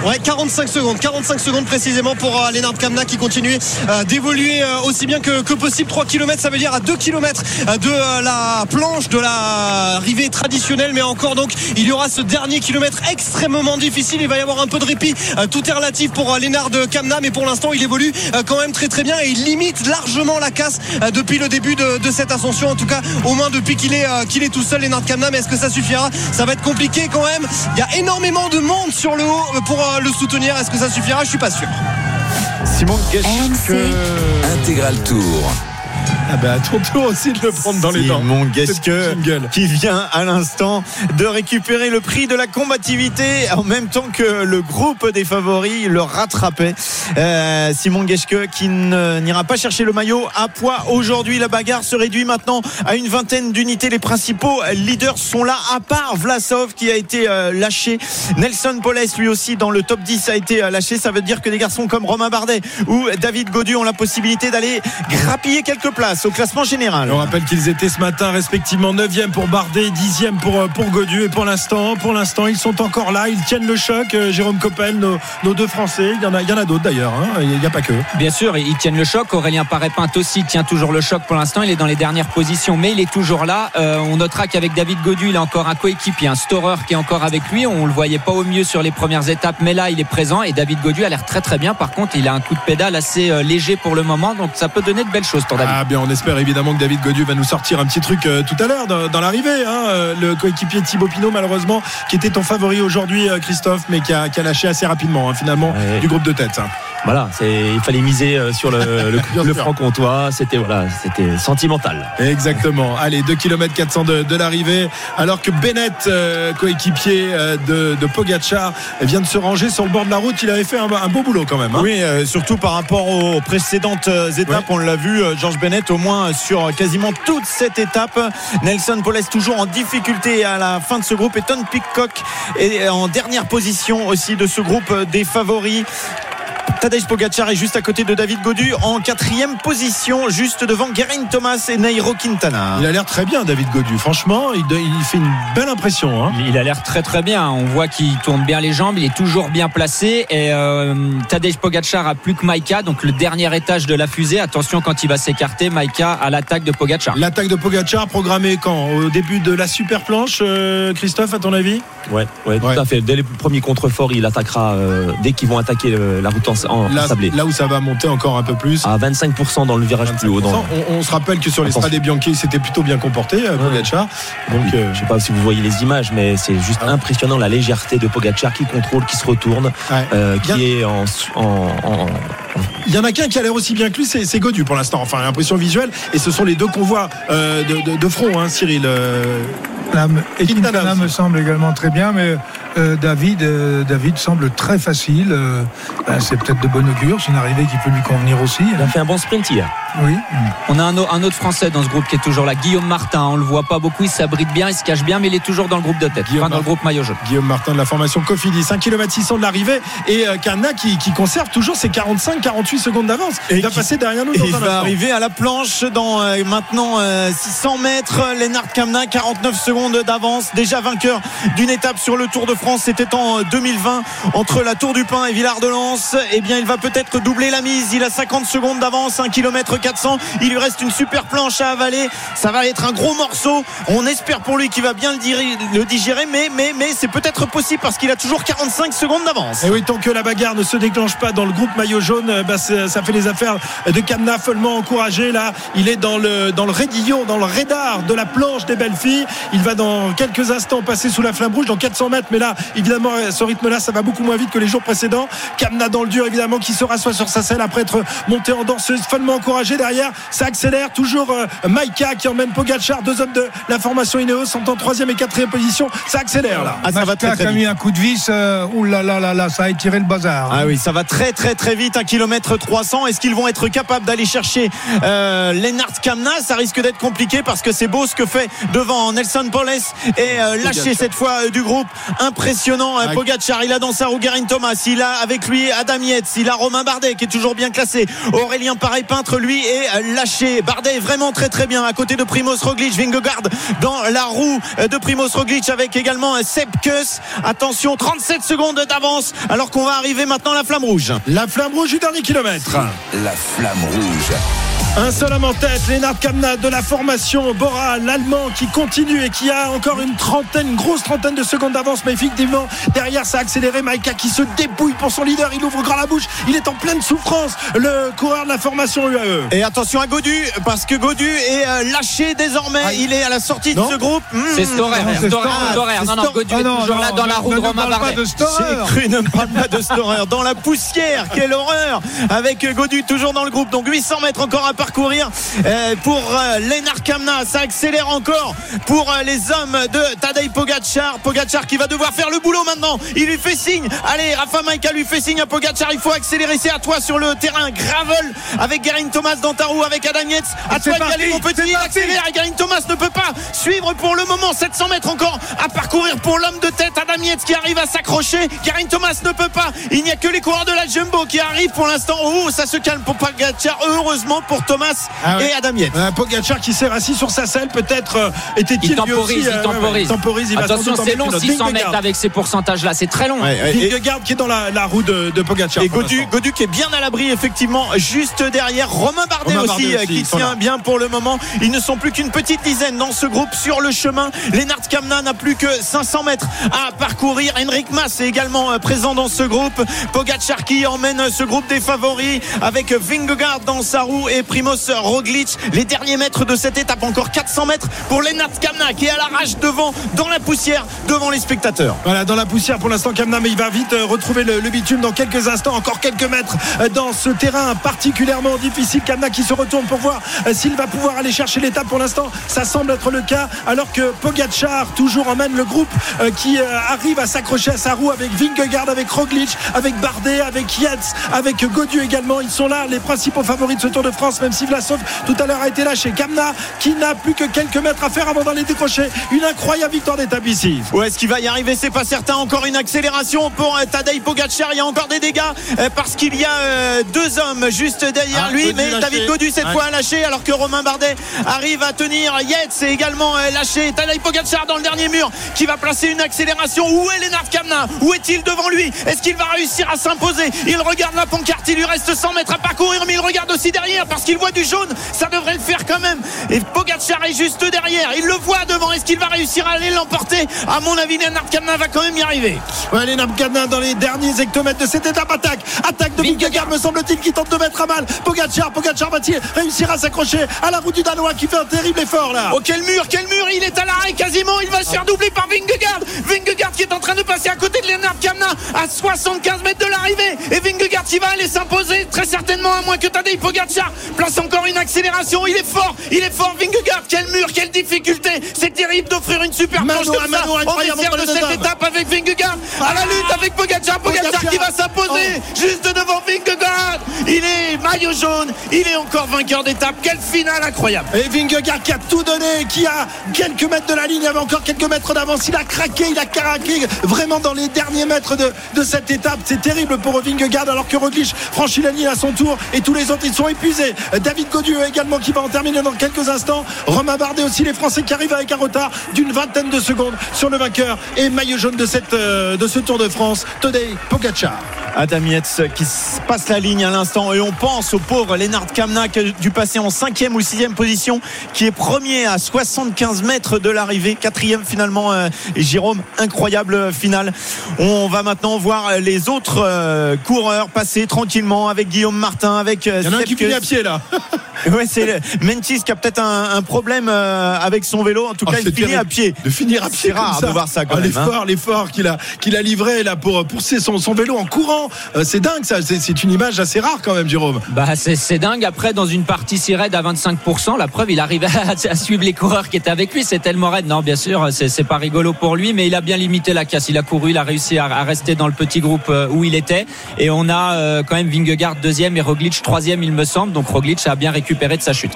Ouais, 45 secondes, 45 secondes précisément pour euh, Lennart Kamna qui continue euh, d'évoluer euh, aussi bien que, possible. 3 km, ça veut dire à 2 km de euh, la planche de la rivée traditionnelle, mais encore donc il y aura ce dernier kilomètre extrêmement difficile. Il va y avoir un peu de répit. Tout est relatif pour Lennart Kamna, mais pour l'instant il évolue quand même très très bien et il limite largement la casse depuis le début de, de cette ascension. En tout cas, au moins depuis qu'il est, qu'il est tout seul, Lennart Kamna. Mais est-ce que ça suffira? Ça va être compliqué quand même. Il y a énormément de monde sur le haut pour euh, le soutenir. Est-ce que ça suffira? Je suis pas sûr. Simon. RMC. Intégral Tour. Ah bah, à ton tour aussi de le prendre dans les dents. Petit jingle. qui vient à l'instant de récupérer le prix de la combativité en même temps que le groupe des favoris le rattrapait. Euh, Simon Geschke qui n'ira pas chercher le maillot à poids aujourd'hui. La bagarre se réduit maintenant à une vingtaine d'unités. Les principaux leaders sont là, à part Vlasov qui a été euh, lâché. Nelson Poles lui aussi dans le top 10 a été euh, lâché. Ça veut dire que des garçons comme Romain Bardet ou David Godu ont la possibilité d'aller grappiller quelques places au classement général. On rappelle qu'ils étaient ce matin respectivement 9e pour Bardet, 10e pour, euh, pour Godu. Et pour l'instant, pour l'instant, ils sont encore là. Ils tiennent le choc. Euh, Jérôme Coppel, nos, nos deux Français. Il y en a, il y en a d'autres d'ailleurs. hein. Il n'y a pas que. Bien sûr, ils tiennent le choc. Aurélien Paré-Pinte aussi tient toujours le choc pour l'instant. Il est dans les dernières positions, mais il est toujours là. Euh, on notera qu'avec David Godu, il a encore un coéquipier, un Storer qui est encore avec lui. On le voyait pas au mieux sur les premières étapes, mais là, il est présent. Et David Godu a l'air très très bien. Par contre, il a un coup de pédale assez léger pour le moment, donc ça peut donner de belles choses pour David. Ah bien, on espère évidemment que David Godu va nous sortir un petit truc euh, tout à l'heure dans, dans l'arrivée. hein. Euh, Le coéquipier Thibaut Pinot, malheureusement, qui était ton favori aujourd'hui, euh, Christophe, mais qui a, qui a lâché assez rapidement, hein, finalement, Ouais. du groupe de tête. hein. Voilà, il fallait miser sur le, le, franc-comtois. C'était voilà, c'était sentimental. Exactement. Allez, 2 km 400 de, de l'arrivée. Alors que Bennett, euh, coéquipier de, de Pogacar, vient de se ranger sur le bord de la route. Il avait fait un, un beau boulot quand même. hein. Oui, euh, surtout par rapport aux précédentes étapes, on l'a vu, euh, George Bennett au moins sur quasiment toute cette étape. Nelson Poles toujours en difficulté à la fin de ce groupe et Tom Pitcock est en dernière position aussi de ce groupe des favoris. Tadej Pogacar est juste à côté de David Godu en quatrième position, juste devant Geraint Thomas et Nairo Quintana. Il a l'air très bien, David Godu. Franchement, il, il fait une belle impression. Hein. Il a l'air très très bien. On voit qu'il tourne bien les jambes, il est toujours bien placé. Et euh, Tadej Pogacar a plus que Maïka, donc le dernier étage de la fusée. Attention quand il va s'écarter, Maïka à l'attaque de Pogacar. L'attaque de Pogacar programmée quand? Au début de la super planche, euh, Christophe, à ton avis? Ouais, ouais, Ouais. tout à fait. Dès les premiers contreforts, il attaquera euh, dès qu'ils vont attaquer euh, la route en, en là, sablé. là où ça va monter encore un peu plus. À 25% dans le virage plus haut. Dans, on, on se rappelle que sur les Attention. Strade Bianchi, il s'était plutôt bien comporté, euh, Pogacar. Donc, euh, je sais pas si vous voyez les images, mais c'est juste Ah. impressionnant la légèreté de Pogacar qui contrôle, qui se retourne, ouais. euh, qui est en, en- en- Il y en a qu'un qui a l'air aussi bien que lui, c'est Godu pour l'instant. Enfin, l'impression visuelle. Et ce sont les deux qu'on voit euh, de, de- de front, hein, Cyril. euh, aussi. me semble également très bien, mais euh, David, euh, David semble très facile. euh, ben, c'est peut-être de bon augure, c'est une arrivée qui peut lui convenir aussi. il a fait un bon sprint hier. Oui. On a un, au- un autre Français dans ce groupe qui est toujours là, Guillaume Martin. On le voit pas beaucoup, il s'abrite bien, il se cache bien, mais il est toujours dans le groupe de tête. Guillaume Enfin, dans le Martin. groupe maillot jaune. Guillaume Martin de la formation Cofidis, 1 km 600 de l'arrivée et euh, Kana qui, qui conserve toujours ses 45-48 secondes d'avance. Et Il va qui- passer derrière nous dans il va arriver à la planche dans euh, maintenant euh, 600 mètres. Lennart Kamna, 49 secondes d'avance, déjà vainqueur d'une étape sur le Tour de France. C'était en euh, 2020 entre la Tour du Pin et Villard de Lans. Eh bien, il va peut-être doubler la mise. Il a 50 secondes d'avance, 1 km 400. Il lui reste une super planche à avaler. Ça va être un gros morceau. On espère pour lui qu'il va bien le, digérer, mais mais mais c'est peut-être possible parce qu'il a toujours 45 secondes d'avance. Et oui, tant que la bagarre ne se déclenche pas dans le groupe maillot jaune, euh, bah, c'est- ça fait les affaires de Kamna follement encouragé. Là, il est dans le, dans le dans le radar de la planche des belles filles. Il va dans quelques instants passer sous la flamme rouge dans 400 mètres. Mais là, évidemment, à ce rythme-là, ça va beaucoup moins vite que les jours précédents. Kamna dans le dur, évidemment, qui se rassoit sur sa selle après être monté en danseuse, follement encouragé. Derrière, ça accélère. Toujours euh, Maïka qui emmène Pogacar. Deux hommes de la formation Ineos sont en troisième et quatrième position. Ça accélère là. Ah, ça va très, a vite. mis un coup de vis. Euh, ouh là là là là, ça a étiré le bazar. Ah oui, ça va très très très vite, 1 km 300. Est-ce qu'ils vont être capables d'aller chercher euh, Lennart Kamna? Ça risque d'être compliqué parce que c'est beau ce que fait devant Nelson Poles et euh, lâché cette fois euh, du groupe. Impressionnant, Ah. Pogacar. Il a dans sa roue Garin Thomas. Il a avec lui Adam Yates. Il a Romain Bardet qui est toujours bien classé. Aurélien Pareil Peintre, lui, est lâché. Bardet est vraiment très très bien à côté de Primoz Roglic. Vingegaard dans la roue de Primoz Roglic avec également un Sepp Kuss. Attention, 37 secondes d'avance alors qu'on va arriver maintenant à la flamme rouge. La flamme rouge du dernier kilomètre. La flamme rouge. Un seul homme en tête, Lennart Kamna de la formation Bora, l'allemand qui continue et qui a encore une trentaine, une grosse trentaine de secondes d'avance. Mais effectivement, derrière, ça a accéléré. Maïka qui se débouille pour son leader. Il ouvre grand la bouche. Il est en pleine souffrance. Le coureur de la formation. UAE. Et attention à Godu, parce que Godu est euh, lâché désormais. Ah, Il est à la sortie non. de ce groupe. Mmh. C'est Storer, non, c'est Storer, Storer. Storer. C'est Non, non. Godu Ah est non, toujours là non, dans la roue de ne Romain parle pas Bardet. de Storer. J'ai cru ne parle pas de Storer dans la poussière quelle horreur avec Godu toujours dans le groupe donc 800 mètres encore à parcourir euh, pour euh, Lennart Kamna. Ça accélère encore pour euh, les hommes de Tadej Pogacar. Pogacar qui va devoir faire le boulot maintenant. Il lui fait signe. Allez Rafa Maïka lui fait signe à Pogacar. Il faut accélérer. C'est à toi sur le terrain. Gravel avec Garin Thomas dans ta roue avec Adam Yates. À toi d'y parti, mon petit. il accélère et Garin Thomas ne peut pas suivre pour le moment. 700 mètres encore à parcourir pour l'homme de tête Adam Yates qui arrive à s'accrocher. Garin Thomas ne peut pas. Il n'y a que les coureurs de la Jumbo qui arrivent pour l'instant. Oh ça se calme pour Pogacar heureusement pour Thomas Ah ouais. et Adam Yates Euh, Pogacar qui s'est rassis sur sa selle, peut-être euh, était-il Il lui temporise, aussi, il euh, ouais, temporise. il temporise. Il Attention, c'est long, une autre. 600 Vingegaard. mètres avec ces pourcentages-là. C'est très long. Ouais, ouais, Vingegaard qui est dans la, la roue de, de Pogacar. Et Godu, qui est bien à l'abri effectivement juste derrière Romain Bardet Romain aussi, Bardet euh, aussi, qui tient bien pour le moment ils ne sont plus qu'une petite dizaine dans ce groupe sur le chemin Lennart Kamna n'a plus que 500 mètres à parcourir Henrik Mas est également euh, présent dans ce groupe Pogacar qui emmène ce groupe des favoris avec Vingegaard dans sa roue et Roglic les derniers mètres de cette étape encore 400 mètres pour Lennart Kamna qui est à l'arrache devant dans la poussière devant les spectateurs Voilà, dans la poussière pour l'instant, Kamna, mais il va vite euh, retrouver le, bitume dans quelques instants, encore quelques mètres euh, dans ce terrain particulièrement difficile. Kamna qui se retourne pour voir euh, s'il va pouvoir aller chercher l'étape. Pour l'instant, ça semble être le cas, alors que Pogacar toujours emmène le groupe qui arrive à s'accrocher à sa roue avec Vingegaard, avec Roglic, avec Bardet, avec Yates, avec Godu également. Ils sont là, les principaux favoris de ce Tour de France, même même si Vlasov tout à l'heure a été lâché. Kamna qui n'a plus que quelques mètres à faire avant d'aller décrocher une incroyable victoire d'étape ici. Où est-ce qu'il va y arriver C'est pas certain. Encore une accélération pour euh, Tadej Pogacar. Il y a encore des dégâts euh, parce qu'il y a euh, deux hommes juste derrière Ah, lui. Godu mais lâché. David Godu cette Ouais. fois a lâché alors que Romain Bardet arrive à tenir. Yates est également lâché. Tadej Pogacar dans le dernier mur qui va placer une accélération. Où est Lennart Kamna Où est-il devant lui? Est-ce qu'il va réussir à s'imposer? Il regarde la pancarte. Il lui reste 100 mètres à parcourir, mais il regarde aussi derrière parce qu'il voit du jaune. Ça devrait le faire quand même. Et Pogacar est juste derrière. Il le voit devant. Est-ce qu'il va réussir à aller l'emporter À mon avis, Lennart Kamna va quand même y arriver. Ouais, les Namkana dans les derniers hectomètres de cette étape attaque. Attaque de Vingegaard, me semble-t-il, qui tente de mettre à mal Pogacar. Pogacar va-t-il réussir à s'accrocher à la roue du Danois qui fait un terrible effort là Oh quel mur, quel mur Il est à l'arrêt quasiment. Il va se faire doubler par Vingegaard. Vingegaard qui est en train de passer à côté de Lennart Kamna à 75 mètres de l'arrivée. Et Vingegaard qui va aller s'imposer très certainement à moins que Tadej Pogacar place encore une accélération. Il est fort, il est fort Vingegaard. Quel mur, quelle difficulté. C'est terrible d'offrir une super à comme ça. mano On est incroyable de cette étape avec Vingegaard à la lutte avec Pogacar. Pogacar qui va s'imposer juste devant Vingegaard. Il est maillot jaune. Il est encore vainqueur d'étape. Quelle finale incroyable. Et Vingegaard qui a tout donné, qui a quelques mètres de la ligne, il avait encore quelques mètres d'avance. Il a craqué, il a craqué vraiment dans les derniers mètres de, de cette étape. C'est terrible pour Vingegaard alors que Roglic franchit la ligne à son tour et tous les autres ils sont épuisés. David Godu également qui va en terminer dans quelques instants. Romain Bardet aussi, les Français qui arrivent avec un retard d'une vingtaine de secondes sur le vainqueur et maillot jaune de, cette, euh, de ce Tour de France, Tadej Pogacar. Adam Yates qui passe la ligne à l'instant et on pense au pauvre Lennart Kamna qui a dû passer en cinquième ou sixième position qui est premier à 75 mètres de l'arrivée quatrième finalement euh, et Jérôme incroyable finale on va maintenant voir les autres euh, coureurs passer tranquillement avec Guillaume Martin avec euh, Il y en a un qui finit à pied là. ouais c'est le- Mentis qui a peut-être un, un problème euh, avec son vélo en tout Oh, cas c'est il finit terrible. à pied de finir à C'est pied comme rare ça. de voir ça quand Ah, même, hein. l'effort l'effort qu'il a qu'il a livré là pour pousser son, son vélo en courant Euh, c'est dingue ça c'est c'est une image assez rare quand même Jérôme Bah c'est c'est dingue. Après, dans une partie si raide à 25%, la preuve, il arrive à, à suivre les coureurs qui étaient avec lui. C'est tellement raide. Non, bien sûr, c'est c'est pas rigolo pour lui, mais il a bien limité la casse. Il a couru, il a réussi à, à rester dans le petit groupe euh, où il était. Et on a euh, quand même Vingegaard deuxième et Roglic troisième, il me semble. Donc Roglic a bien récupéré de sa chute.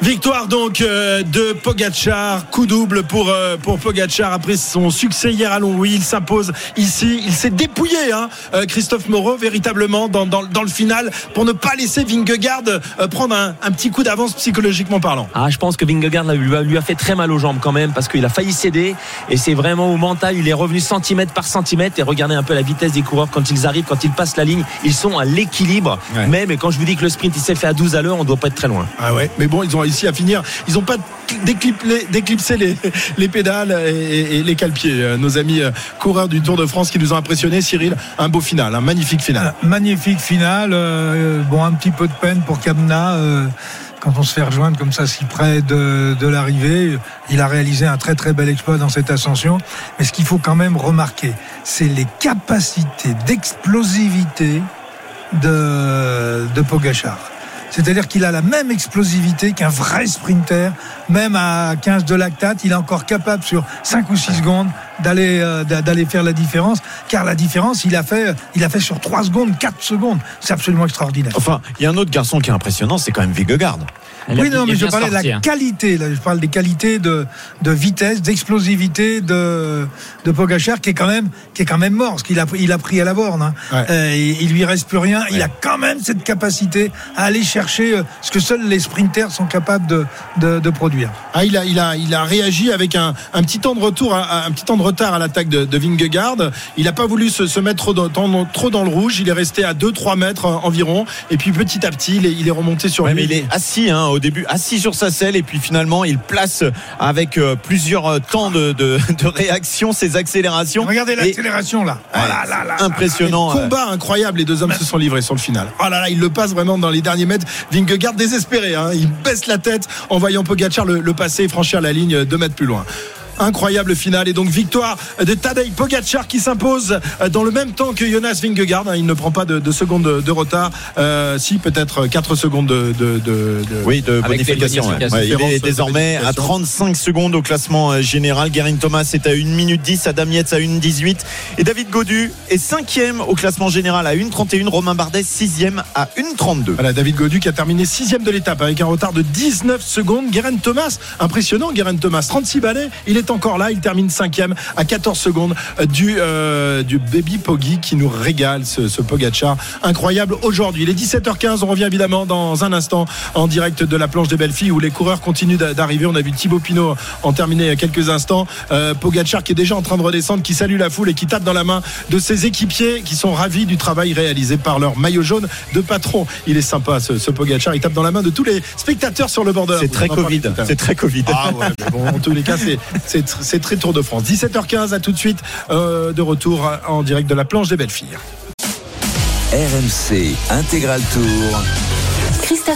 Victoire donc euh, de Pogacar, coup double pour euh, pour Pogacar après son succès hier à Longwy. Il s'impose ici, il s'est dépouillé, hein, euh, Christophe Moreau véritablement dans, dans, dans le final pour ne pas laisser Vingegaard prendre un, un petit coup d'avance psychologiquement parlant. Ah, je pense que Vingegaard lui, a, lui a fait très mal aux jambes quand même parce qu'il a failli céder et c'est vraiment au mental. Il est revenu centimètre par centimètre et regardez un peu la vitesse des coureurs quand ils arrivent, quand ils passent la ligne. Ils sont à l'équilibre. Ouais. Même et quand je vous dis que le sprint il s'est fait à 12 à l'heure, on doit pas être très loin. Ah ouais, mais bon, ils ont réussi à finir. Ils n'ont pas d'éclipser les, les pédales et, et- les calpiers. Euh, Nos amis euh, coureurs du Tour de France qui nous ont impressionnés. Cyril, un beau final, un magnifique final. Magnifique finale. euh, bon, un petit peu de peine pour Kamna. quand on se fait rejoindre comme ça si près de, de l'arrivée, il a réalisé un très très bel exploit dans cette ascension. Mais ce qu'il faut quand même remarquer, c'est les capacités d'explosivité de, de Pogachar. C'est-à-dire qu'il a la même explosivité qu'un vrai sprinter, même à 15 de lactate, il est encore capable sur 5 ou 6 secondes d'aller euh, d'a- d'aller faire la différence, car la différence, il a fait, il a fait sur 3 secondes, 4 secondes. C'est absolument extraordinaire. enfin il y a un autre garçon qui est impressionnant c'est quand même Vingegaard oui, non, mais je parlais de la hein. qualité. Là, je parle des qualités de, de vitesse, d'explosivité de, de Pogachar, qui est quand même, qui est quand même mort, parce qu'il a, pris- il a pris à la borne. hein. Ouais. Euh, il, il lui reste plus rien. Il a quand même cette capacité à aller chercher euh, ce que seuls les sprinters sont capables de, de, de produire. Ah, il, a, il, a, il a réagi avec un, un petit temps de retour, un petit temps de retard à l'attaque de, de Vingegaard. Il n'a pas voulu se, se mettre trop dans, dans- trop dans le rouge. Il est resté à 2-3 mètres euh, environ. Et puis petit à petit, il est, il est remonté sur Ouais, lui. mais il est assis hein, au début, assis sur sa selle et puis finalement il place avec euh, plusieurs euh, temps de, de, de réaction ses accélérations. Regardez l'accélération là. Oh là là là. impressionnant. euh, Combat incroyable, les deux hommes se sont livrés sur le final. Oh là là, il le passe vraiment dans les derniers mètres. Vingegaard désespéré, hein. il baisse la tête en voyant Pogacar le, le passer et franchir la ligne deux mètres plus loin. Incroyable finale. Et donc victoire de Tadej Pogacar qui s'impose euh, dans le même temps que Jonas Vingegaard. Il ne prend pas de, de secondes de retard. Euh, si, peut-être 4 secondes de, de, de- Oui, de bonification. ouais. Ouais, il est de désormais à bonification. 35 secondes au classement euh, général. Guerin Thomas est à 1 minute 10, Adam Yates à 1 18 et David Godu est 5e au classement général à 1 31. Romain Bardet 6e à 1 32. Voilà, David Godu qui a terminé sixième de l'étape avec un retard de 19 secondes. Guerin Thomas, impressionnant, Guerin Thomas, 36 balais, il est encore là, il termine cinquième à 14 secondes du, euh, du Baby Poggi qui nous régale ce, ce Pogacar. Incroyable aujourd'hui. Il est 17h15, on revient évidemment dans un instant en direct de la planche des belles filles où les coureurs continuent d'a- d'arriver. On a vu Thibaut Pinot en terminer il y a quelques instants. Euh, Pogacar qui est déjà en train de redescendre, qui salue la foule et qui tape dans la main de ses équipiers qui sont ravis du travail réalisé par leur maillot jaune de patron. Il est sympa ce, ce Pogacar, il tape dans la main de tous les spectateurs sur le bord de la C'est très Covid. C'est très Covid. Ah ouais, mais bon, en tous les cas, c'est- c'est tr- c'est très Tour de France. 17h15, à tout de suite, euh, de retour en direct de la planche des belles filles. RMC Intégral Tour.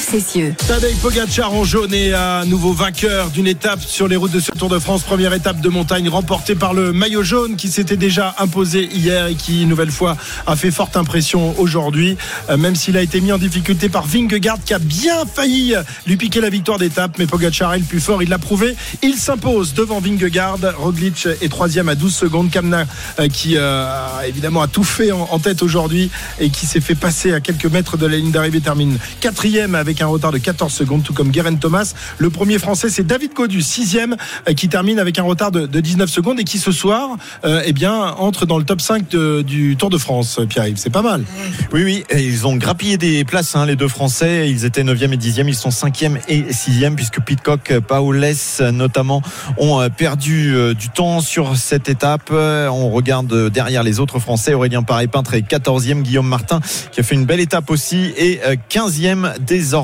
Cessieux. Tadej Pogacar en jaune est à nouveau vainqueur d'une étape sur les routes de ce Tour de France. Première étape de montagne remportée par le maillot jaune qui s'était déjà imposé hier et qui, une nouvelle fois, a fait forte impression aujourd'hui. Euh, même s'il a été mis en difficulté par Vingegaard qui a bien failli lui piquer la victoire d'étape. Mais Pogacar est le plus fort, il l'a prouvé. Il s'impose devant Vingegaard. Roglic est troisième à 12 secondes. Kamna euh, qui euh, évidemment a tout fait en tête aujourd'hui et qui s'est fait passer à quelques mètres de la ligne d'arrivée termine quatrième avec un retard de 14 secondes tout comme Guerin Thomas le premier français c'est David Godu sixième euh, qui termine avec un retard de, de 19 secondes et qui ce soir euh, eh bien entre dans le top 5 de- du Tour de France Pierre-Yves c'est pas mal Oui, oui, ils ont grappillé des places, hein, les deux Français. Ils étaient 9e et 10e, ils sont 5e et 6e, puisque Pitcock, Paoles notamment, ont euh, perdu du temps sur cette étape. On regarde derrière les autres Français. Aurélien Paré-Peintre est 14e, Guillaume Martin, qui a fait une belle étape aussi, et euh, 15e désormais.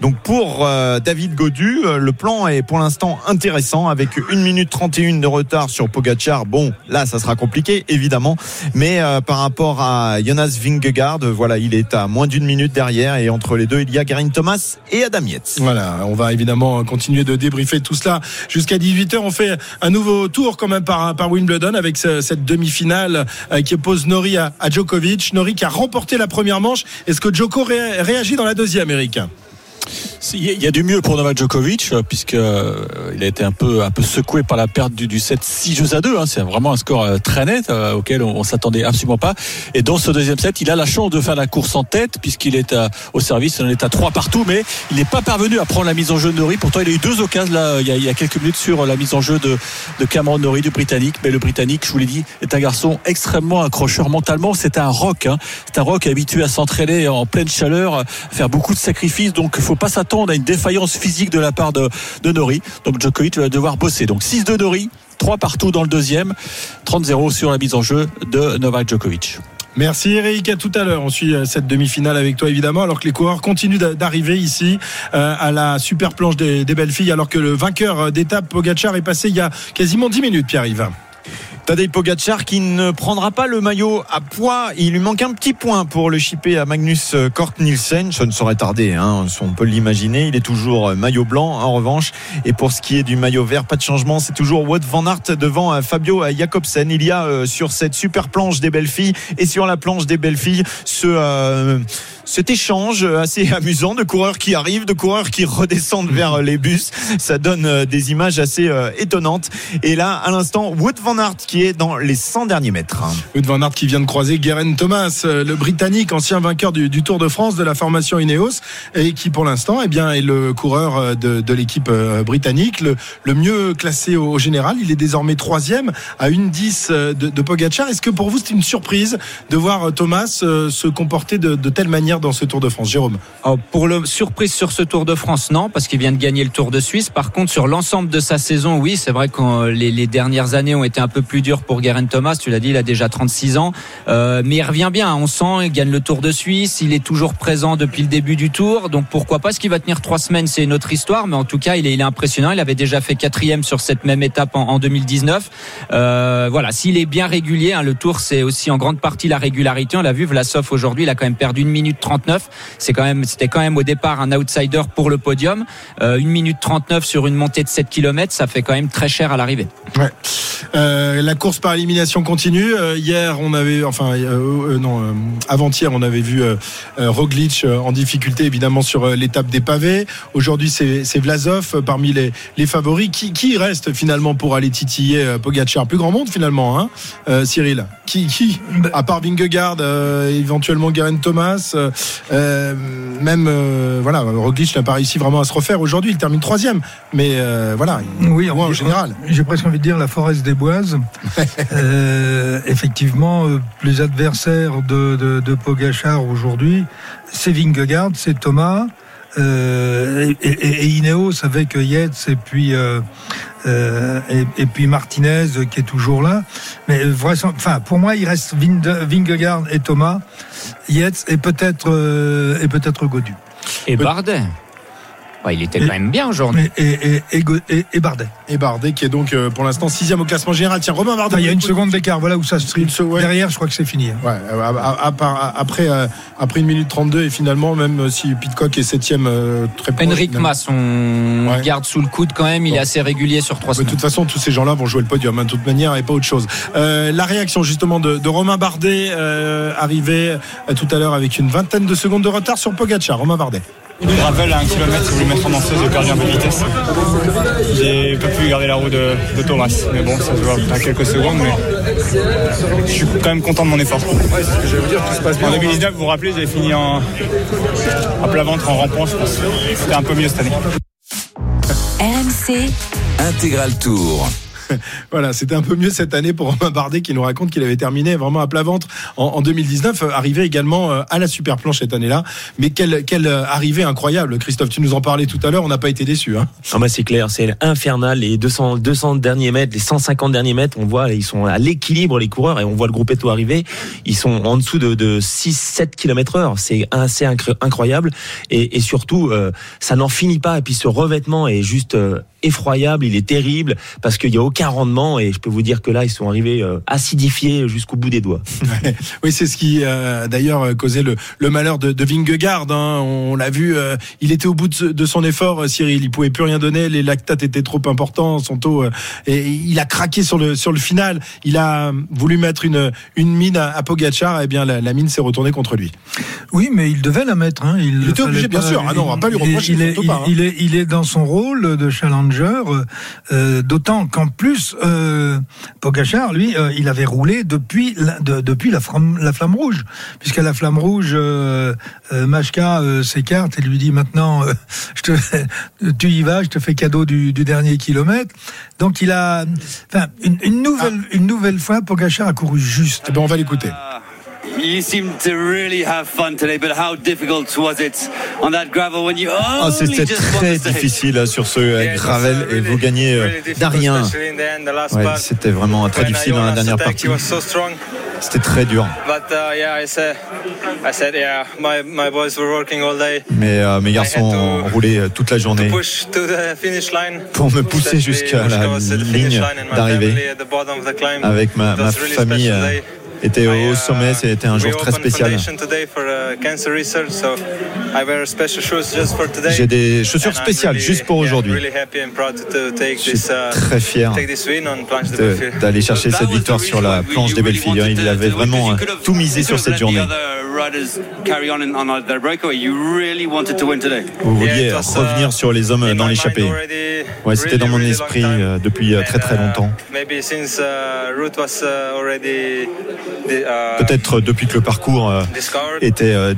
Donc pour euh, David Godu, euh, le plan est pour l'instant intéressant, avec 1 minute 31 de retard sur Pogachar. Bon, là, ça sera compliqué, évidemment. Mais euh, par rapport à Jonas Vingegaard, voilà, il est à moins d'une minute derrière et entre les deux, il y a Garin Thomas et Adam Yates. Voilà, on va évidemment continuer de débriefer tout cela jusqu'à 18h. On fait un nouveau tour quand même par, Wimbledon avec ce- cette demi-finale qui oppose Nori à, Djokovic. Nori qui a remporté la première manche. Est-ce que Djoko ré- réagit dans la deuxième, Eric? Il y a- il y a du mieux pour Novak Djokovic euh, puisque euh, a été un peu un peu secoué par la perte du, du set 6 jeux à 2 hein. c'est vraiment un score euh, très net auquel on, on s'attendait absolument pas. Et dans ce deuxième set il a la chance de faire la course en tête puisqu'il est au service il en est à 3 partout mais il n'est pas parvenu à prendre la mise en jeu de Nori. Pourtant il a eu deux occasions là il y a, il y a quelques minutes sur la mise en jeu de, de Cameron Nori du Britannique. Mais le Britannique je vous l'ai dit est un garçon extrêmement accrocheur mentalement. C'est un rock hein. c'est un rock habitué à s'entraîner en pleine chaleur à faire beaucoup de sacrifices. Donc il faut pas s'attendre à une défaillance physique de la part de, de Nori. Donc Djokovic va devoir bosser. Donc 6 de Nori, 3 partout dans le deuxième, 30-0 sur la mise en jeu de Novak Djokovic. Merci Eric, à tout à l'heure. On suit euh, cette demi-finale avec toi évidemment, alors que les coureurs continuent d'a- d'arriver ici euh, à la super planche des, des belles filles, alors que le vainqueur euh, d'étape Pogacar est passé il y a quasiment 10 minutes, Pierre-Yves. Tadej Pogacar qui ne prendra pas le maillot à poids. Il lui manque un petit point pour le chipper à Magnus Kort Nielsen. Ça ne saurait tarder, hein, on peut l'imaginer. Il est toujours maillot blanc en revanche. Et pour ce qui est du maillot vert, pas de changement. C'est toujours Wout van Aert devant euh, Fabio Jacobsen. Il y a euh, sur cette super planche des belles filles et sur la planche des belles filles ce... euh, cet échange assez amusant de coureurs qui arrivent, de coureurs qui redescendent vers les bus. Ça donne euh, des images assez euh, étonnantes. Et là, à l'instant, Wout van Aert qui dans les 100 derniers mètres. Wout van Aert qui vient de croiser Guerin Thomas, euh, le Britannique, ancien vainqueur du, du Tour de France de la formation Ineos, et qui pour l'instant eh bien, est le coureur euh, de, de l'équipe euh, britannique, le, le mieux classé au, au général. Il est désormais troisième à une 10 de, de Pogacar. Est-ce que pour vous c'est une surprise de voir Thomas se comporter de, de telle manière dans ce Tour de France Jérôme? Oh, pour le surprise sur ce Tour de France, non, parce qu'il vient de gagner le Tour de Suisse. Par contre, sur l'ensemble de sa saison, oui, c'est vrai que les, les dernières années ont été un peu plus dures pour Guerin Thomas. Tu l'as dit, il a déjà 36 ans, Euh, mais il revient bien. On sent, il gagne le Tour de Suisse, il est toujours présent depuis le début du Tour. Donc pourquoi pas Ce qui va tenir trois semaines, c'est une autre histoire. Mais en tout cas, il est, impressionnant. Il avait déjà fait quatrième sur cette même étape en, en 2019. Euh, voilà, s'il est bien régulier, hein, le Tour, c'est aussi en grande partie la régularité. On l'a vu, Vlasov aujourd'hui, il a quand même perdu une minute 39. C'est quand même, c'était quand même au départ un outsider pour le podium. Euh, 1 minute 39 sur une montée de 7 km, ça fait quand même très cher à l'arrivée. Ouais. Euh, la course par élimination continue. Euh, hier, on avait, enfin, euh, euh, non, avant-hier, on avait vu Roglic en difficulté évidemment sur l'étape des pavés. Aujourd'hui, c'est Vlasov parmi les, les favoris. Qui, qui reste finalement pour aller titiller Pogacar? Plus grand monde finalement, hein, euh, Cyril. Qui, qui? À part Vingegaard, euh, éventuellement Garen Thomas, euh, même voilà, Roglic n'a pas réussi vraiment à se refaire aujourd'hui. Il termine troisième, mais voilà, Oui, loin en général. J'ai presque envie de dire la forêt des boises. Euh, effectivement, euh, les adversaires de, de, Pogachar aujourd'hui, c'est Vingegaard, c'est Thomas. Euh, et, et, Ineos avec Yates et puis et, puis Martinez qui est toujours là. Mais enfin pour moi il reste Vingegaard et Thomas, Yates et peut-être et peut-être Godu Et Bardet. Ouais, il était Et- quand même bien aujourd'hui. et, et, et, et, Go- et- et Bardet. Et Bardet qui est donc euh, pour l'instant sixième au classement général. Tiens, Romain Bardet. Enfin, il y a une seconde d'écart. Voilà où ça se Une tripe. se- ouais. Derrière, je crois que c'est fini. hein. Ouais, euh, à- à- à part- après, euh, après une minute 32 et finalement, même si Pitcock est septième euh, très proche. Henrik. Mas, on Ouais. garde sous le coude quand même. Il Bon. est assez régulier sur trois Mais de semaines. toute façon, tous ces gens-là vont jouer le podium, hein, de toute manière, et pas autre chose. Euh, la réaction justement de, de Romain Bardet, euh, arrivé euh, tout à l'heure avec une vingtaine de secondes de retard sur Pogacar. Romain Bardet. Gravel à un kilomètre, si vous voulez mettre en danseuse, j'ai perdu un peu de vitesse. J'ai pas pu garder la roue de, de Thomas. Mais bon, ça se voit à quelques secondes, mais je suis quand même content de mon effort. Ouais, c'est ce que je veux dire, tout se passe En 2019, vous vous rappelez, j'avais fini en, à plat ventre en rampant, je pense. C'était un peu mieux cette année. RMC, Intégral Tour. Voilà, c'était un peu mieux cette année pour Romain Bardet qui nous raconte qu'il avait terminé vraiment à plat ventre en, en 2019, euh, arrivé également euh, à la super planche cette année-là. Mais quelle, euh, arrivée incroyable, Christophe, tu nous en parlais tout à l'heure, on n'a pas été déçus. Hein. Ah bah c'est clair, c'est infernal. Les 200, 200 derniers mètres, les 150 derniers mètres, on voit, ils sont à l'équilibre, les coureurs, et on voit le groupe Eto arriver. Ils sont en dessous de, de 6-7 km heure. C'est assez incr- incroyable. Et, surtout, ça n'en finit pas. Et puis ce revêtement est juste effroyable, il est terrible, parce qu'il n'y a aucun rendement. Et je peux vous dire que là, ils sont arrivés euh, acidifiés jusqu'au bout des doigts. Oui, c'est ce qui euh, d'ailleurs euh, causait le, le malheur de, de Vingegaard. hein. On l'a vu, euh, il était au bout de, son effort, euh, Cyril. Il pouvait plus rien donner. Les lactates étaient trop importants, son taux. euh, et il a craqué sur le sur le final. Il a voulu mettre une une mine à, à Pogacar. Et bien, la, la mine s'est retournée contre lui. Oui, mais il devait la mettre. Hein. Il, Il était obligé, bien sûr. Ah non, on va pas lui il est- reprocher, Il est, pas, hein. il est, il est dans son rôle de challenger, euh, euh, d'autant qu'en plus, euh, Pogacar, lui, euh, il avait roulé depuis la, de- depuis la flamme, la flamme rouge, puisqu'à la flamme rouge, euh, euh, Machka euh, s'écarte et lui dit maintenant, euh, je te, tu y vas, je te fais cadeau du, du dernier kilomètre. Donc il a, enfin, une, une nouvelle, une nouvelle fois, Pogacar a couru juste. Eh ben, on va l'écouter. You seem to really have fun today, but how difficult was it on that gravel when you Ah, only C'était just won très difficile sur ce euh, gravel et vous gagnez euh, d'un rien. Ouais, C'était vraiment très difficile dans la dernière partie. C'était très dur. Mais euh, mes garçons ont roulé euh, toute la journée pour me pousser jusqu'à la ligne d'arrivée. Avec ma, ma famille euh, était au sommet, c'était un jour très spécial. J'ai des chaussures spéciales juste pour aujourd'hui. Je suis très fier d'aller chercher cette victoire sur la planche des belles filles. hein. Il avait vraiment tout misé sur cette journée. Vous vouliez revenir sur les hommes dans l'échappée. Ouais, c'était dans mon esprit euh, depuis euh, très très longtemps. Peut-être depuis que le parcours euh, était euh,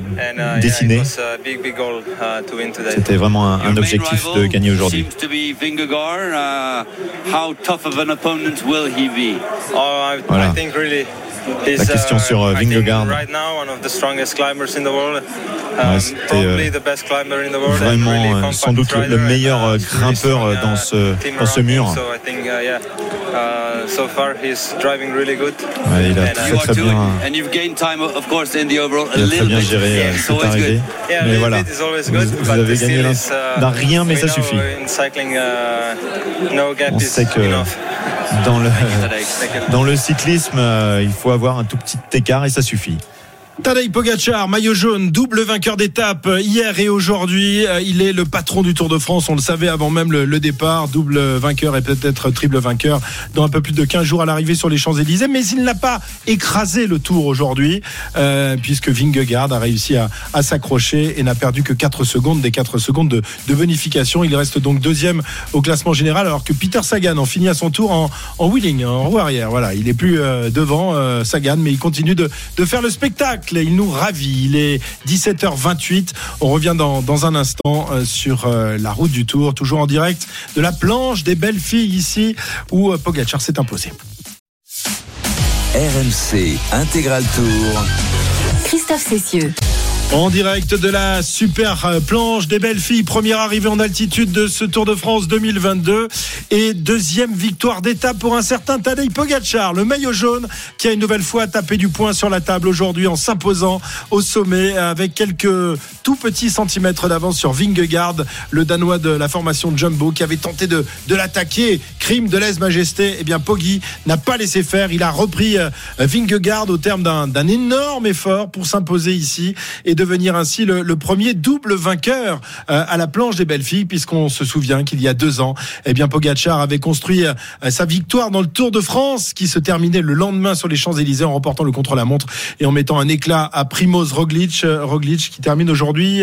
dessiné. C'était vraiment un, un objectif de gagner aujourd'hui. Seems to be Vingegaard. Uh, how tough of an opponent will he be? Voilà. La question sur euh, Vingegaard. Ouais, c'était euh, vraiment euh, sans doute le, le meilleur grimpeur euh, dans ce, dans ce mur. Ouais, il a très très bien, and you've gained time, of course, in the overall a il a très bien géré cette it's arrivée. good. Mais voilà, vous, vous avez gagné d'un rien, mais ça suffit. On sait que dans le, cyclisme, euh, il faut avoir un tout petit écart et ça suffit. Tadej Pogacar, maillot jaune, double vainqueur d'étape euh, hier et aujourd'hui. Euh, il est le patron du Tour de France. On le savait avant même le, départ. Double vainqueur et peut-être triple vainqueur dans un peu plus de 15 jours à l'arrivée sur les Champs-Élysées. Mais il n'a pas écrasé le Tour aujourd'hui euh, puisque Vingegaard a réussi à, s'accrocher et n'a perdu que 4 secondes des 4 secondes de, bonification. Il reste donc deuxième au classement général alors que Peter Sagan en finit à son tour en, wheeling, en roue arrière. Voilà, il est plus devant Sagan mais il continue de faire le spectacle il nous ravit. Il est 17h28. On revient dans, dans un instant euh, sur euh, la route du Tour, toujours en direct de la planche des belles filles ici où euh, Pogacar s'est imposé. RMC Intégral Tour. Christophe Cessieux. En direct de la super planche des belles filles, première arrivée en altitude de ce Tour de France 2022 et deuxième victoire d'étape pour un certain Tadej Pogacar, le maillot jaune qui a une nouvelle fois tapé du poing sur la table aujourd'hui en s'imposant au sommet avec quelques tout petits centimètres d'avance sur Vingegaard, le Danois de la formation Jumbo qui avait tenté de, de l'attaquer, crime de lèse-majesté. Eh bien, Poggi n'a pas laissé faire, il a repris Vingegaard au terme d'un énorme effort pour s'imposer ici et devenir ainsi le, le, premier double vainqueur euh, à la planche des belles filles, puisqu'on se souvient qu'il y a deux ans, eh bien Pogacar avait construit euh, sa victoire dans le Tour de France, qui se terminait le lendemain sur les Champs Élysées en remportant le contre-la-montre et en mettant un éclat à Primoz Roglic, euh, Roglic qui termine aujourd'hui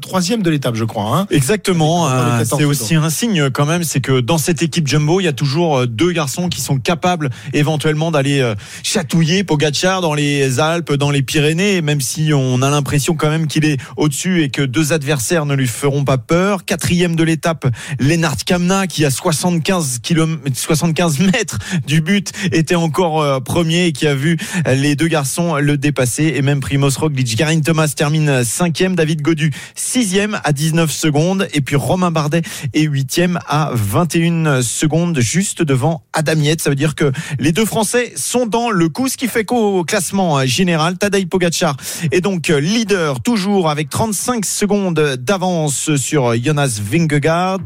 troisième de l'étape, je crois. Hein Exactement. C'est aussi un signe quand même, c'est que dans cette équipe Jumbo, il y a toujours deux garçons qui sont capables éventuellement d'aller chatouiller Pogacar dans les Alpes, dans les Pyrénées, même si on a l'impression quand même qu'il est au-dessus et que deux adversaires ne lui feront pas peur. Quatrième de l'étape, Lennart Kamna qui a 75 km, 75 mètres du but était encore euh, premier et qui a vu les deux garçons le dépasser et même Primoz Roglic. Garin Thomas termine cinquième, David Godu sixième à 19 secondes et puis Romain Bardet est huitième à 21 secondes juste devant Adam Yates. Ça veut dire que les deux Français sont dans le coup, ce qui fait qu'au classement général, Tadej Pogacar est donc leader toujours avec 35 secondes d'avance sur Jonas Vingegaard,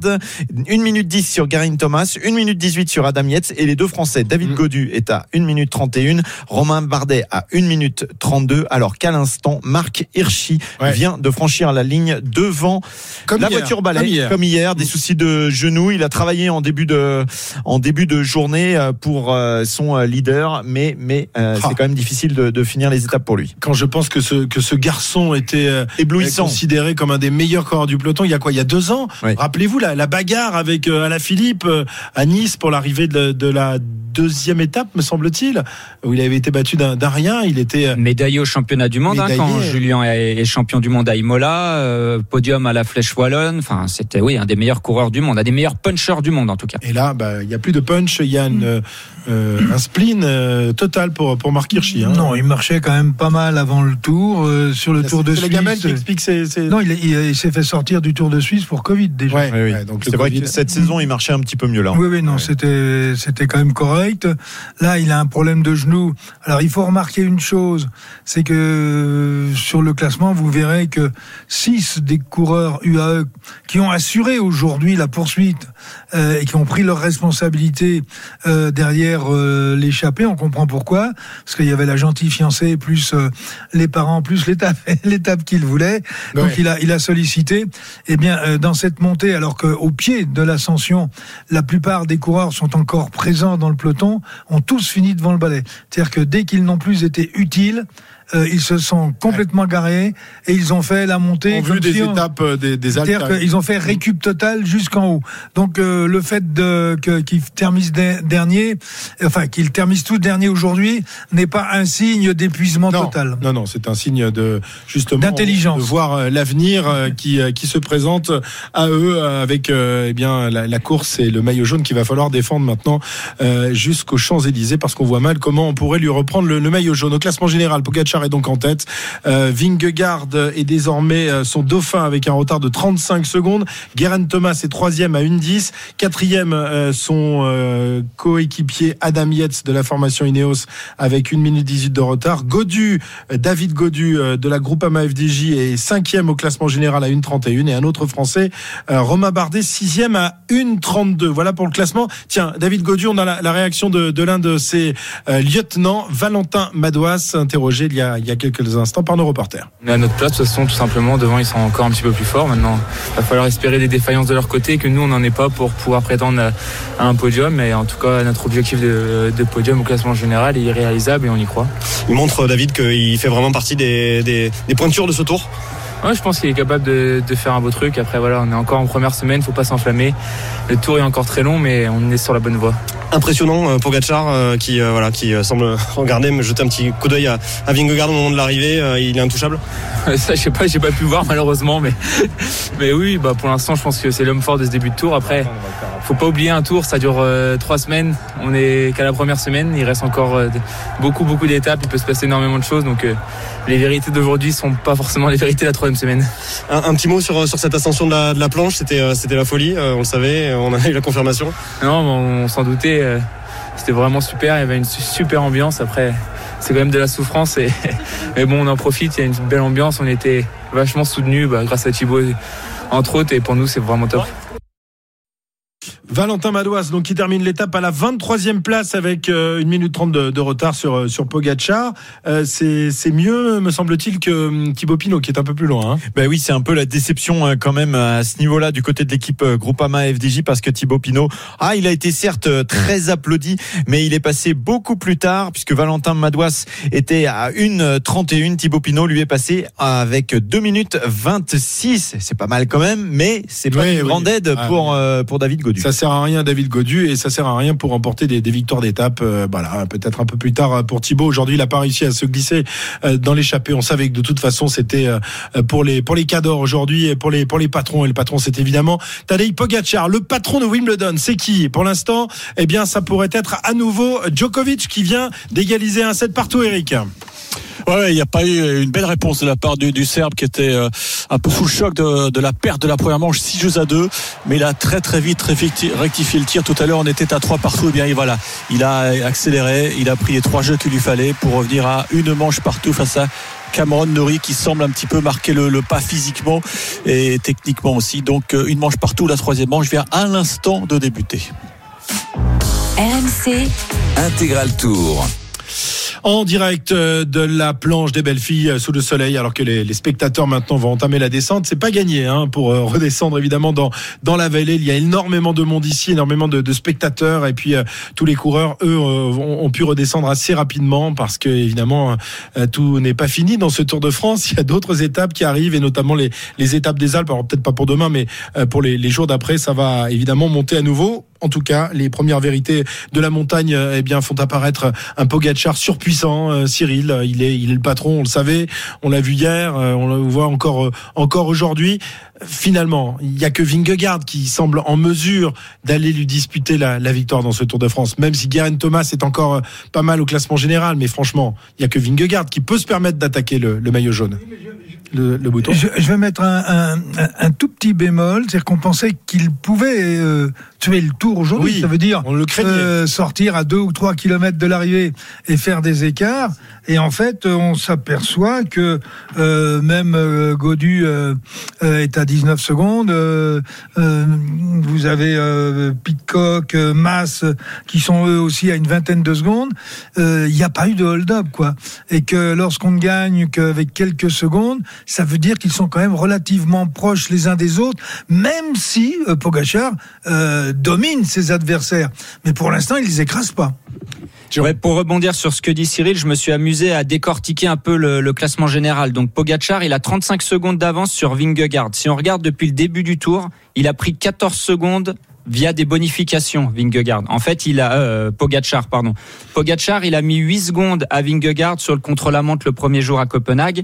1 minute 10 sur Garin Thomas, 1 minute 18 sur Adam Yates et les deux Français, David Godu est à 1 minute 31, Romain Bardet à 1 minute 32, alors qu'à l'instant, Marc Hirschi ouais. vient de franchir la ligne devant comme la hier, voiture balai, comme hier. comme hier, des soucis de genoux. Il a travaillé en début de, en début de journée pour euh, son leader, mais, mais euh, c'est quand même difficile de, de, finir les étapes pour lui. Quand je pense que ce, que ce garçon était euh, éblouissant, considéré comme un des meilleurs coureurs du peloton. Il y a quoi? Il y a deux ans? Oui. Rappelez-vous la, la, bagarre avec euh, Alain Philippe euh, à Nice pour l'arrivée de, de, la deuxième étape, me semble-t-il, où il avait été battu d'un rien. Il était euh, médaillé au championnat du monde hein, quand Julien est, est, champion du monde à Imola, euh, podium à la Flèche Wallonne. Enfin, c'était oui un des meilleurs coureurs du monde, un des meilleurs punchers du monde en tout cas. Et là, bah, il y a plus de punch. Il y a une, euh, un spleen total pour pour Marc Hirschi. Hein. Non, il marchait quand même pas mal avant le Tour sur le Tour de Suisse. C'est qui expliquent c'est non, il, il, il s'est fait sortir du Tour de Suisse pour Covid déjà. Ouais, oui, ouais, donc c'est vrai que cette saison, il marchait un petit peu mieux là. Oui, oui, non, ouais. c'était c'était quand même correct. Là, il a un problème de genou. Alors, il faut remarquer une chose, c'est que sur le classement, vous verrez que six des coureurs UAE qui ont assuré aujourd'hui la poursuite euh, et qui ont pris leurs responsabilités euh, derrière euh, l'échappée, on comprend pourquoi, parce qu'il y avait la gentille fiancée plus euh, les parents plus l'étape l'étape qu'il voulait. Donc il a il a sollicité. Eh bien, euh, dans cette montée, alors qu'au pied de l'ascension, la plupart des coureurs sont encore présents dans le peloton, ont tous fini devant le balai. C'est-à-dire que dès qu'ils n'ont plus été utiles, euh, ils se sont complètement garés et ils ont fait la montée. En comme vue des on- étapes euh, des, des c'est-à-dire qu'ils ont fait récup total jusqu'en haut. Donc euh, le fait de qu'ils terminent der- dernier, enfin qu'ils terminent tout dernier aujourd'hui, n'est pas un signe d'épuisement total. non, non, c'est un signe de justement D'intelligence. de voir euh, l'avenir euh, qui euh, qui se présente à eux avec eh bien la, la course et le maillot jaune qu'il va falloir défendre maintenant jusqu'aux Champs Élysées parce qu'on voit mal comment on pourrait lui reprendre le, le maillot jaune au classement général. Pogacar est donc en tête. Vingegaard est désormais son dauphin avec un retard de 35 secondes. Guerin Thomas est troisième à 1,10. Quatrième son coéquipier Adam Yates de la formation Ineos avec 1 minute 18 de retard. Godu, David Godu de la groupe Groupama FDJ est cinquième au classement général à 1,31 et un autre Français, euh, Romain Bardet, sixième à 1,32. Voilà pour le classement. Tiens, David Godu, on a la, la réaction de, de l'un de ses euh, lieutenants, Valentin Madouas, interrogé il y, a, il y a quelques instants par nos reporters. On est à notre place, de toute façon, tout simplement. Devant, ils sont encore un petit peu plus forts. Maintenant, il va falloir espérer des défaillances de leur côté et que nous, on n'en est pas pour pouvoir prétendre à, à un podium. Mais en tout cas, notre objectif de, de podium au classement général est irréalisable et on y croit. Il montre, David, qu'il fait vraiment partie des, des, des pointures de ce tour? Ouais, je pense qu'il est capable de, de, faire un beau truc. Après, voilà, on est encore en première semaine, faut pas s'enflammer. Le tour est encore très long, mais on est sur la bonne voie. Impressionnant, euh, Pogacar, euh, qui euh, voilà, qui euh, semble regarder, me jeter un petit coup d'œil à, à Vingegaard au moment de l'arrivée. Euh, il est intouchable. Ça, je sais pas, j'ai pas pu voir malheureusement, mais mais oui, bah pour l'instant, je pense que c'est l'homme fort de ce début de tour. Après, faut pas oublier un tour, ça dure trois semaines. On est qu'à la première semaine, il reste encore beaucoup beaucoup d'étapes. Il peut se passer énormément de choses, donc les vérités d'aujourd'hui sont pas forcément les vérités de la troisième semaine. Un, un, petit mot sur, sur cette ascension de la, de la planche, c'était c'était la folie, on le savait, on a eu la confirmation. Non, on, on s'en doutait. C'était vraiment super, il y avait une super ambiance. Après, c'est quand même de la souffrance. Et, mais bon, on en profite, il y a une belle ambiance. On était vachement soutenus bah, grâce à Thibaut, entre autres. Et pour nous, c'est vraiment top. Valentin Madouas, donc qui termine l'étape à la 23e place avec euh, une minute 30 de, de, retard sur euh, sur Pogacar. Euh, c'est c'est mieux, me semble-t-il, que hum, Thibaut Pinot qui est un peu plus loin. Hein. Ben oui, c'est un peu la déception hein, quand même à ce niveau-là du côté de l'équipe Groupama FDJ parce que Thibaut Pinot, ah, il a été certes très applaudi, mais il est passé beaucoup plus tard puisque Valentin Madouas était à 1,31. Thibaut Pinot lui est passé avec 2 minutes 26. C'est pas mal quand même, mais c'est pas Oui, une oui. grande aide Ah, pour pour David Godu. Ça sert à rien David Godu et ça sert à rien pour remporter des, victoires d'étape. Euh, voilà, peut-être un peu plus tard euh, pour Thibaut. Aujourd'hui, il a pas réussi à se glisser euh, dans l'échappée. On savait que de toute façon, c'était pour les pour les cadors aujourd'hui et pour les pour les patrons. Et le patron, c'est évidemment Tadej Pogacar, le patron de Wimbledon. C'est qui? Pour l'instant, eh bien, ça pourrait être à nouveau Djokovic qui vient d'égaliser un set partout. Eric. Ouais, il n'y a pas eu une belle réponse de la part du, Serbe qui était un peu sous le choc de, la perte de la première manche, 6 jeux à 2, mais il a très très vite réfecti- rectifié le tir. Tout à l'heure, on était à 3 partout, et bien voilà, il a accéléré, il a pris les trois jeux qu'il lui fallait pour revenir à une manche partout face à Cameron Norrie qui semble un petit peu marquer le, le pas physiquement et techniquement aussi. Donc euh, une manche partout, la troisième manche vient à l'instant de débuter. RMC, Intégral Tour. En direct euh, de la planche des belles filles euh, sous le soleil, alors que les, spectateurs maintenant vont entamer la descente. C'est pas gagné hein, pour euh, redescendre évidemment dans dans la vallée. Il y a énormément de monde ici, énormément de, spectateurs, et puis tous les coureurs, eux, ont, pu redescendre assez rapidement parce que évidemment tout n'est pas fini dans ce Tour de France. Il y a d'autres étapes qui arrivent, et notamment les les étapes des Alpes. Alors peut-être pas pour demain, mais pour les, jours d'après, ça va évidemment monter à nouveau. En tout cas, les premières vérités de la montagne, eh bien, font apparaître un Pogacar surpuissant. Euh, Cyril, euh, il est, le patron, on le savait, on l'a vu hier, euh, on le voit encore, encore aujourd'hui. Finalement, il y a que Vingegaard qui semble en mesure d'aller lui disputer la, victoire dans ce Tour de France. Même si Guerin Thomas est encore pas mal au classement général, mais franchement, il y a que Vingegaard qui peut se permettre d'attaquer le maillot jaune. Le, le bouton. Je, je vais mettre un, un- un- un tout petit bémol, c'est-à-dire qu'on pensait qu'il pouvait euh, tuer le tour aujourd'hui. Oui, ça veut dire on le craignait. euh, sortir à deux ou trois kilomètres de l'arrivée et faire des écarts. Et en fait, on s'aperçoit que euh, même euh, Godu est à 19 secondes. vous avez Pitcock, Mass, qui sont eux aussi à une vingtaine de secondes. Il n'y a pas eu de hold-up, quoi. Et que lorsqu'on ne gagne qu'avec quelques secondes, ça veut dire qu'ils sont quand même relativement proches les uns des autres, même si euh, Pogachar euh, domine ses adversaires. Mais pour l'instant, il les écrase pas. Ouais, pour rebondir sur ce que dit Cyril, je me suis amusé à décortiquer un peu le, le classement général. Donc Pogachar, il a 35 secondes d'avance sur Vingegaard. Si on regarde depuis le début du tour, il a pris 14 secondes via des bonifications Vingegaard. En fait, il a euh, Pogachar, pardon. Pogachar, il a mis 8 secondes à Vingegaard sur le contre-la-montre le premier jour à Copenhague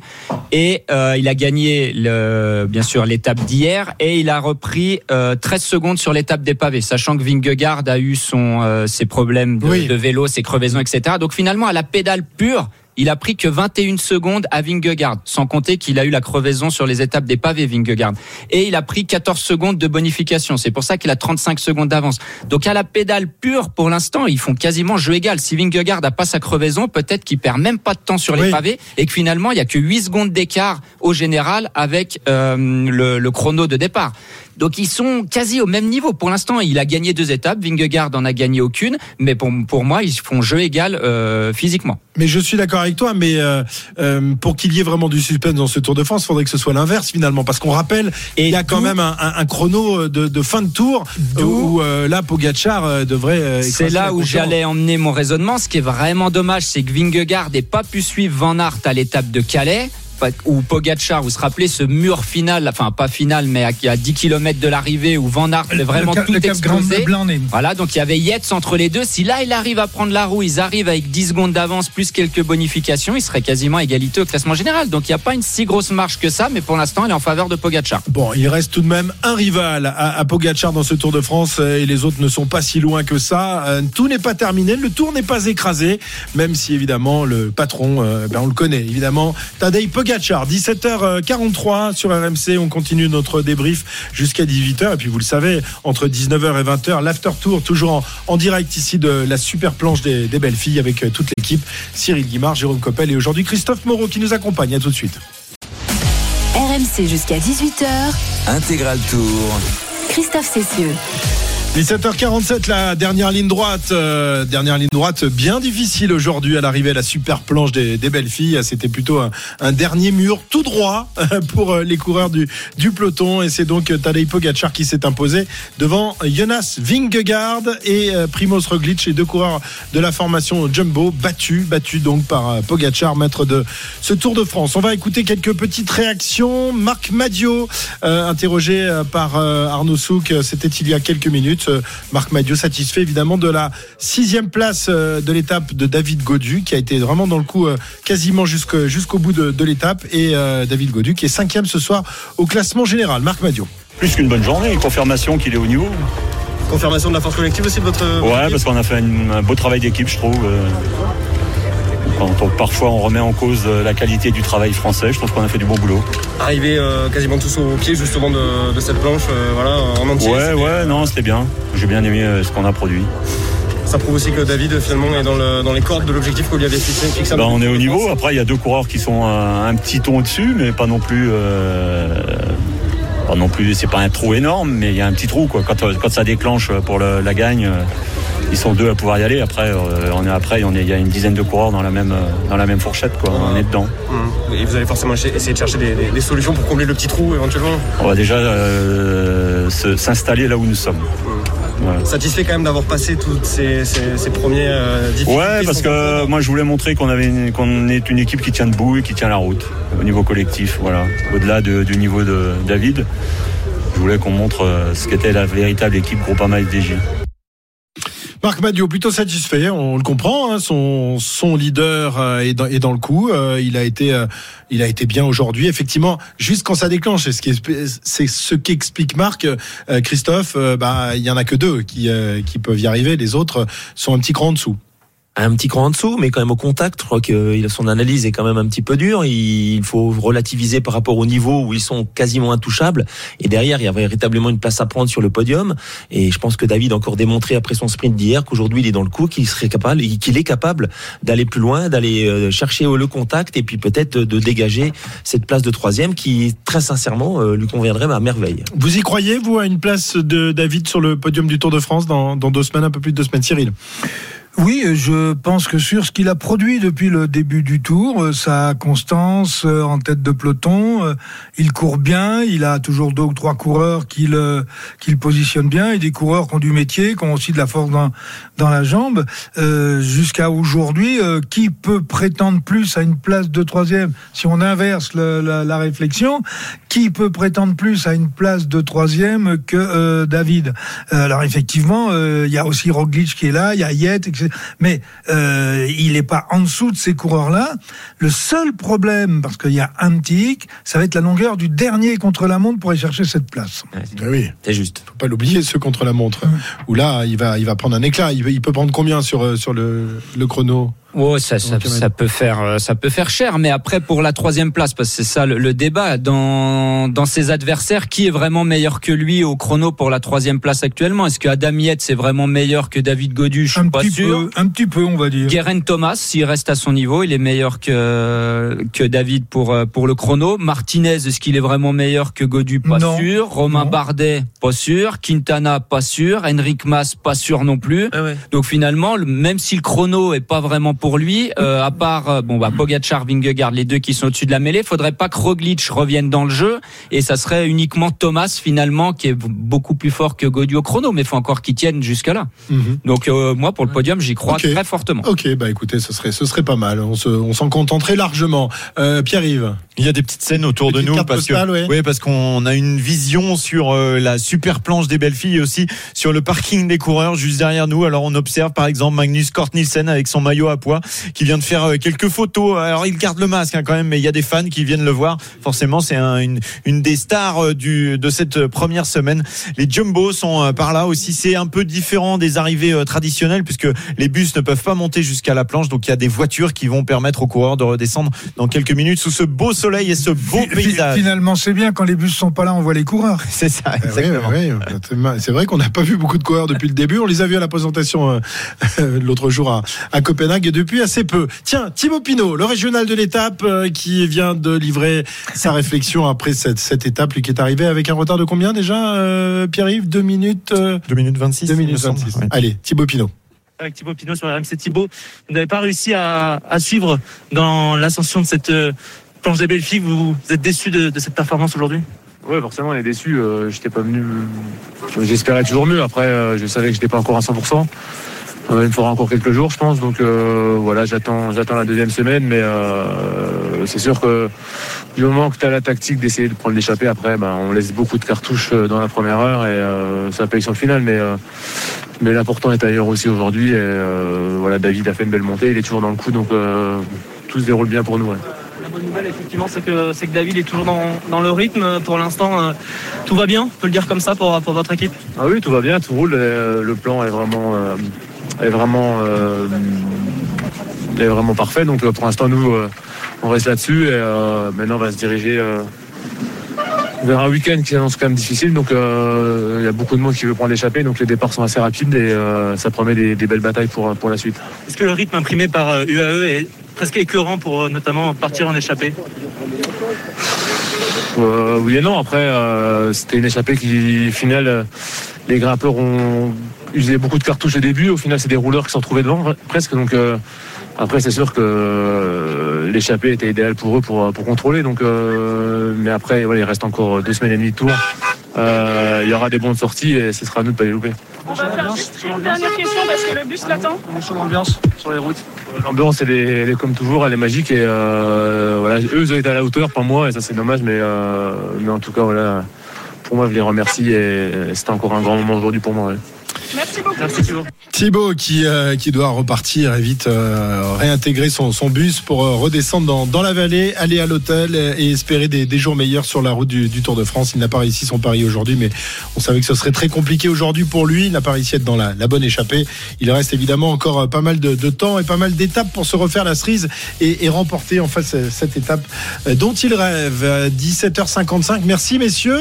et euh, il a gagné le, bien sûr l'étape d'hier et il a repris euh, 13 secondes sur l'étape des pavés, sachant que Vingegaard a eu son euh, ses problèmes de, Oui. de vélo, ses crevaisons, etc. Donc finalement, à la pédale pure, il a pris que 21 secondes à Vingegaard, sans compter qu'il a eu la crevaison sur les étapes des pavés Vingegaard. Et il a pris 14 secondes de bonification. C'est pour ça qu'il a 35 secondes d'avance. Donc à la pédale pure, pour l'instant, ils font quasiment jeu égal. Si Vingegaard n'a pas sa crevaison, peut-être qu'il perd même pas de temps sur les Oui. pavés et que finalement, il y a que 8 secondes d'écart au général avec euh, le, le chrono de départ. Donc ils sont quasi au même niveau. Pour l'instant, il a gagné deux étapes. Vingegaard en a gagné aucune. Mais pour, pour moi, ils font jeu égal euh, physiquement. Mais je suis d'accord avec toi, mais euh, euh, pour qu'il y ait vraiment du suspense dans ce Tour de France, il faudrait que ce soit l'inverse finalement, parce qu'on rappelle, il y a quand même un, un- un chrono de, de fin de tour où là Pogacar devrait. C'est là où j'allais emmener mon raisonnement. Ce qui est vraiment dommage, c'est que Vingegaard n'ait pas pu suivre Van Aert à l'étape de Calais. Où Pogacar, vous vous rappelez ce mur final, enfin pas final, mais à, à 10 km de l'arrivée où Van Aert fait vraiment le, tout le explosé. Voilà, donc il y avait Yates entre les deux. Si là il arrive à prendre la roue, ils arrivent avec 10 secondes d'avance plus quelques bonifications, il serait quasiment à égalité au classement général. Donc il n'y a pas une si grosse marge que ça, mais pour l'instant, elle est en faveur de Pogacar. Bon, il reste tout de même un rival à, à Pogacar dans ce Tour de France euh, et les autres ne sont pas si loin que ça. Euh, Tout n'est pas terminé, le tour n'est pas écrasé, même si évidemment le patron, euh, ben, on le connaît évidemment. Tadej Pogacar, 17h43 sur RMC, on continue notre débrief jusqu'à 18h et puis vous le savez, entre 19h et 20h, l'after tour toujours en, en direct ici de la super planche des, des belles filles avec euh, toute l'équipe, Cyril Guimard, Jérôme Coppel et aujourd'hui Christophe Moreau qui nous accompagne. À tout de suite. RMC jusqu'à 18h. Intégral Tour. Christophe Cessieux. 17h47, la dernière ligne droite. euh, dernière ligne droite bien difficile aujourd'hui à l'arrivée à la super planche des, des belles filles. C'était plutôt un, dernier mur tout droit euh, pour euh, les coureurs du, peloton. Et c'est donc Tadej Pogacar qui s'est imposé devant Jonas Vingegaard et euh, Primoz Roglic, les deux coureurs de la formation Jumbo, battus, battus donc par Pogacar, maître de ce Tour de France. On va écouter quelques petites réactions. Marc Madio, interrogé par euh, Arnaud Souk, c'était il y a quelques minutes. Euh, Marc Madio satisfait évidemment de la sixième place euh, de l'étape de David Godu, qui a été vraiment dans le coup euh, quasiment jusqu'au bout de, l'étape. Et David Godu qui est cinquième ce soir au classement général. Marc Madio. Plus qu'une bonne journée, confirmation qu'il est au niveau. Confirmation de la force collective aussi de votre. Ouais, parce qu'on a fait un beau travail d'équipe, je trouve. Euh. Quand on- parfois on remet en cause euh, la qualité du travail français, je trouve qu'on a fait du bon boulot. Arriver euh, quasiment tous au pied justement de, de cette planche, euh, voilà, en entier. Ouais, ouais, non, c'était bien. J'ai bien aimé euh, ce qu'on a produit. Ça prouve aussi que David finalement est dans, le- dans les cordes de l'objectif qu'on lui avait fixé. Bah, on est au niveau. France. Après, il y a deux coureurs qui sont euh, un petit ton au-dessus, mais pas non plus. euh, pas non plus. C'est pas un trou énorme, mais il y a un petit trou quoi. Quand, euh, quand ça déclenche pour le- la gagne, euh, ils sont deux à pouvoir y aller. Après, euh, on est après, on est- il y a une dizaine de coureurs dans la même euh, dans la même fourchette quoi. On est dedans. Hum. Et vous allez forcément essayer de chercher des, des- des solutions pour combler le petit trou éventuellement? On va déjà euh, s'installer là où nous sommes. Voilà. Satisfait quand même d'avoir passé toutes ces, ces, ces premiers euh, difficultés. Ouais, parce que moi je voulais montrer qu'on avait qu'on est une équipe qui tient debout et qui tient la route au niveau collectif. Voilà, au-delà de- du niveau de David, je voulais qu'on montre ce qu'était la véritable équipe Groupama FDJ. Marc Madio, plutôt satisfait, on le comprend. hein, son, son leader euh, est, dans, est dans le coup. euh, il a été, euh, il a été bien aujourd'hui. Effectivement, juste quand ça déclenche, c'est ce qui ce qu'explique Marc, Christophe. bah, il y en a que deux qui, qui peuvent y arriver. Les autres sont un petit cran en dessous. Un petit cran en dessous, mais quand même au contact. Je crois que il- son analyse est quand même un petit peu dure. Il faut relativiser par rapport au niveau où ils sont quasiment intouchables. Et derrière, il y a véritablement une place à prendre sur le podium. Et je pense que David a encore démontré après son sprint d'hier qu'aujourd'hui il est dans le coup, qu'il serait capable, qu'il est capable d'aller plus loin, d'aller euh, chercher le contact et puis peut-être de dégager cette place de troisième qui, très sincèrement, euh, lui conviendrait à merveille. Vous y croyez, vous, à une place de David sur le podium du Tour de France dans, dans deux semaines, un peu plus de deux semaines, Cyril? Oui, je pense que sur ce qu'il a produit depuis le début du tour, euh, sa constance euh, en tête de peloton, euh, il court bien, il a toujours deux ou trois coureurs qu'il qu'il positionne bien et des coureurs qui ont du métier, qui ont aussi de la force dans, dans la jambe. Euh, Jusqu'à aujourd'hui, qui peut prétendre plus à une place de troisième? Si on inverse la, réflexion, qui peut prétendre plus à une place de troisième que David? Alors effectivement, il y a aussi Roglic qui est là, il y a Yates, etc. Mais euh, il n'est pas en dessous de ces coureurs-là. Le seul problème, parce qu'il y a un petit hic, ça va être la longueur du dernier contre la montre pour aller chercher cette place. Ah oui, c'est juste. Faut pas l'oublier, ceux contre la montre. Où là, il va, il va prendre un éclat. Il, il peut prendre combien sur, euh, sur le, le chrono? Oh, ça, ça, ça peut faire, euh, ça peut faire cher. Mais après, pour la troisième place, parce que c'est ça le, le débat dans dans ses adversaires, qui est vraiment meilleur que lui au chrono pour la troisième place actuellement? Est-ce que Adam Yates est vraiment meilleur que David Godu? Je suis Un pas petit sûr. peu, un petit peu, on va dire. Guerin Thomas, s'il reste à son niveau, il est meilleur que que David pour euh, pour le chrono. Martinez, est-ce qu'il est vraiment meilleur que Godu? Pas Non. sûr. Romain Non. Bardet, pas sûr. Quintana, pas sûr. Henrik Mas, pas sûr non plus. Donc finalement, le- même si le chrono est pas vraiment pour lui, euh, à part euh, bon bah Pogacar, Vingegaard, les deux qui sont au-dessus de la mêlée, faudrait pas que Roglic revienne dans le jeu et ça serait uniquement Thomas finalement qui est beaucoup plus fort que au chrono, mais faut encore qu'il tienne jusqu'à là. Mhm. Donc euh, moi pour le podium, j'y crois très fortement. Ok, bah écoutez, ce serait, ce serait pas mal. On se- on s'en contenterait largement. Euh, Pierre-Yves. Il y a des petites scènes autour de nous parce postale, que ouais. oui, parce qu'on a une vision sur euh, la super planche des belles filles et aussi sur le parking des coureurs juste derrière nous. Alors on observe par exemple Magnus Kort Nielsen avec son maillot à poids qui vient de faire euh, quelques photos. Alors il garde le masque hein, quand même, mais il y a des fans qui viennent le voir. Forcément, c'est un- une, une des stars euh, du de cette première semaine. Les Jumbo sont euh, par là aussi. C'est un peu différent des arrivées euh, traditionnelles puisque les bus ne peuvent pas monter jusqu'à la planche. Donc il y a des voitures qui vont permettre aux coureurs de redescendre dans quelques minutes sous ce beau soleil et ce beau paysage. Finalement, c'est bien quand les bus sont pas là, on voit les coureurs. C'est ça, Eh oui, oui, oui. C'est vrai qu'on n'a pas vu beaucoup de coureurs depuis le début. On les a vus à la présentation euh, l'autre jour à, à Copenhague et depuis assez peu. Tiens, Thibaut Pinot, le régional de l'étape, euh, qui vient de livrer sa réflexion après cette, cette étape, lui qui est arrivé avec un retard de combien déjà, euh, Pierre-Yves? 2 minutes 2 minutes 26. 2 il me minutes semble, 26. ouais. Allez, Thibaut Pinot. avec Thibaut Pinot sur RMC Thibaut. Vous n'avez pas réussi à, à suivre dans l'ascension de cette euh, planche des belles filles. Vous, vous êtes déçu de, de cette performance aujourd'hui? Ouais, forcément, on est déçu. Euh, j'étais pas venu. J'espérais toujours mieux. Après, euh, je savais que j'étais pas encore à 100%. Euh, il me faudra encore quelques jours, je pense. Donc euh, voilà, j'attends, j'attends la deuxième semaine. Mais euh, c'est sûr que du moment que tu as la tactique d'essayer de prendre l'échappée, après, ben, on laisse beaucoup de cartouches euh, dans la première heure et euh, ça paye sur le final. Mais euh, mais l'important est ailleurs aussi aujourd'hui. Et euh, voilà, David a fait une belle montée. Il est toujours dans le coup, donc euh, tout se déroule bien pour nous. ouais. La bonne nouvelle, effectivement, c'est que, c'est que David est toujours dans, dans le rythme. Pour l'instant, euh, tout va bien. On peut le dire comme ça pour, pour votre équipe? Ah oui, tout va bien, tout roule. euh, le plan est vraiment, euh, est vraiment, euh, est vraiment parfait. Donc euh, pour l'instant, nous, euh, on reste là-dessus et maintenant, on va se diriger vers un week-end qui s'annonce quand même difficile. Donc il y a beaucoup de monde qui veut prendre l'échappée. Donc les départs sont assez rapides et ça promet des, des belles batailles pour, pour la suite. Est-ce que le rythme imprimé par UAE est presque écœurant pour notamment partir en échappée? Euh, oui et non. Après, euh, c'était une échappée qui, au final, euh, les grimpeurs ont usé beaucoup de cartouches au début. Au final, c'est des rouleurs qui se sont retrouvés devant presque. Donc, euh, après, c'est sûr que euh, l'échappée était idéale pour eux pour, pour contrôler. Donc, euh, mais après, voilà, il reste encore deux semaines et demie de tour. Euh, il y aura des bonnes sorties et ce sera à nous de pas les louper. On va faire juste une dernière question parce que le bus l'attend. Sur l'ambiance sur les routes. L'ambiance, elle est, elle est comme toujours, elle est magique et euh, voilà, eux, ils ont été à la hauteur, pas moi, et ça c'est dommage, mais, euh, mais en tout cas, voilà, pour moi, je les remercie et c'était encore un grand moment aujourd'hui pour moi. ouais. Merci beaucoup. Merci Thibaut. Thibaut qui, euh, qui doit repartir et vite euh, réintégrer son, son bus pour euh, redescendre dans, dans la vallée, aller à l'hôtel et espérer des, des jours meilleurs sur la route du, Tour de France. Il n'a pas réussi son pari aujourd'hui, mais on savait que ce serait très compliqué aujourd'hui pour lui. Il n'a pas réussi à être dans la, la bonne échappée. Il reste évidemment encore pas mal de, temps et pas mal d'étapes pour se refaire la cerise et, remporter en fait ce- cette étape dont il rêve. Euh, 17h55. Merci messieurs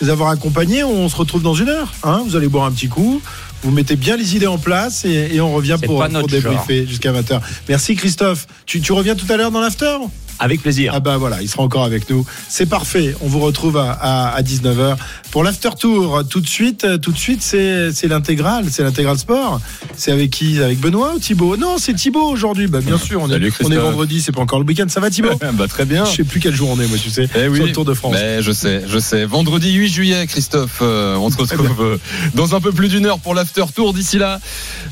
de nous avoir accompagnés. On se retrouve dans une heure. hein. vous allez boire un petit coup. Vous mettez bien les idées en place et, et on revient pour, pour débriefer jusqu'à 20h. Merci Christophe. Tu, tu reviens tout à l'heure dans l'after? Avec plaisir. Ah bah voilà, il sera encore avec nous. C'est parfait. On vous retrouve à, à, à 19h pour l'after tour. Tout de suite, euh, tout de suite, c'est c'est l'intégrale, c'est l'intégral sport. C'est avec qui? Avec Benoît ou Thibaut? Non, c'est Thibaut aujourd'hui. Bah bien sûr, on est, Salut, on est vendredi, c'est pas encore le week-end. Ça va Thibaut? Bah, très bien. Je sais plus quelle jour on est, moi, tu sais. Eh oui. Sur le Tour de France. Mais je sais, je sais. Vendredi 8 juillet, Christophe, euh, on se retrouve euh, dans un peu plus d'une heure pour l'after tour. D'ici là,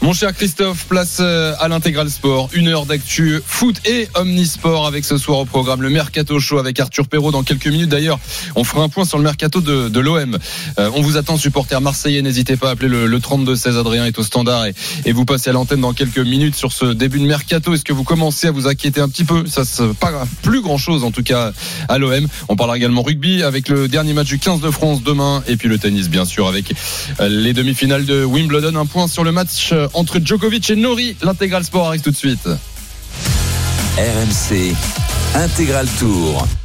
mon cher Christophe, place euh, à l'intégral sport. Une heure d'actu foot et omnisport avec ce soir au programme le Mercato Show avec Arthur Perrault dans quelques minutes. D'ailleurs, on fera un point sur le Mercato de, l'OM. Euh, on vous attend, supporters marseillais. N'hésitez pas à appeler le, le 32-16. Adrien est au standard et, vous passez à l'antenne dans quelques minutes sur ce début de Mercato. Est-ce que vous commencez à vous inquiéter un petit peu? Ça, c'est pas plus grand chose en tout cas à l'OM. On parlera également rugby avec le dernier match du 15 de France demain et puis le tennis bien sûr avec euh, les demi-finales de Wimbledon. Un point sur le match euh, entre Djokovic et Nori. L'intégral sport arrive tout de suite. RMC Intégral Tour.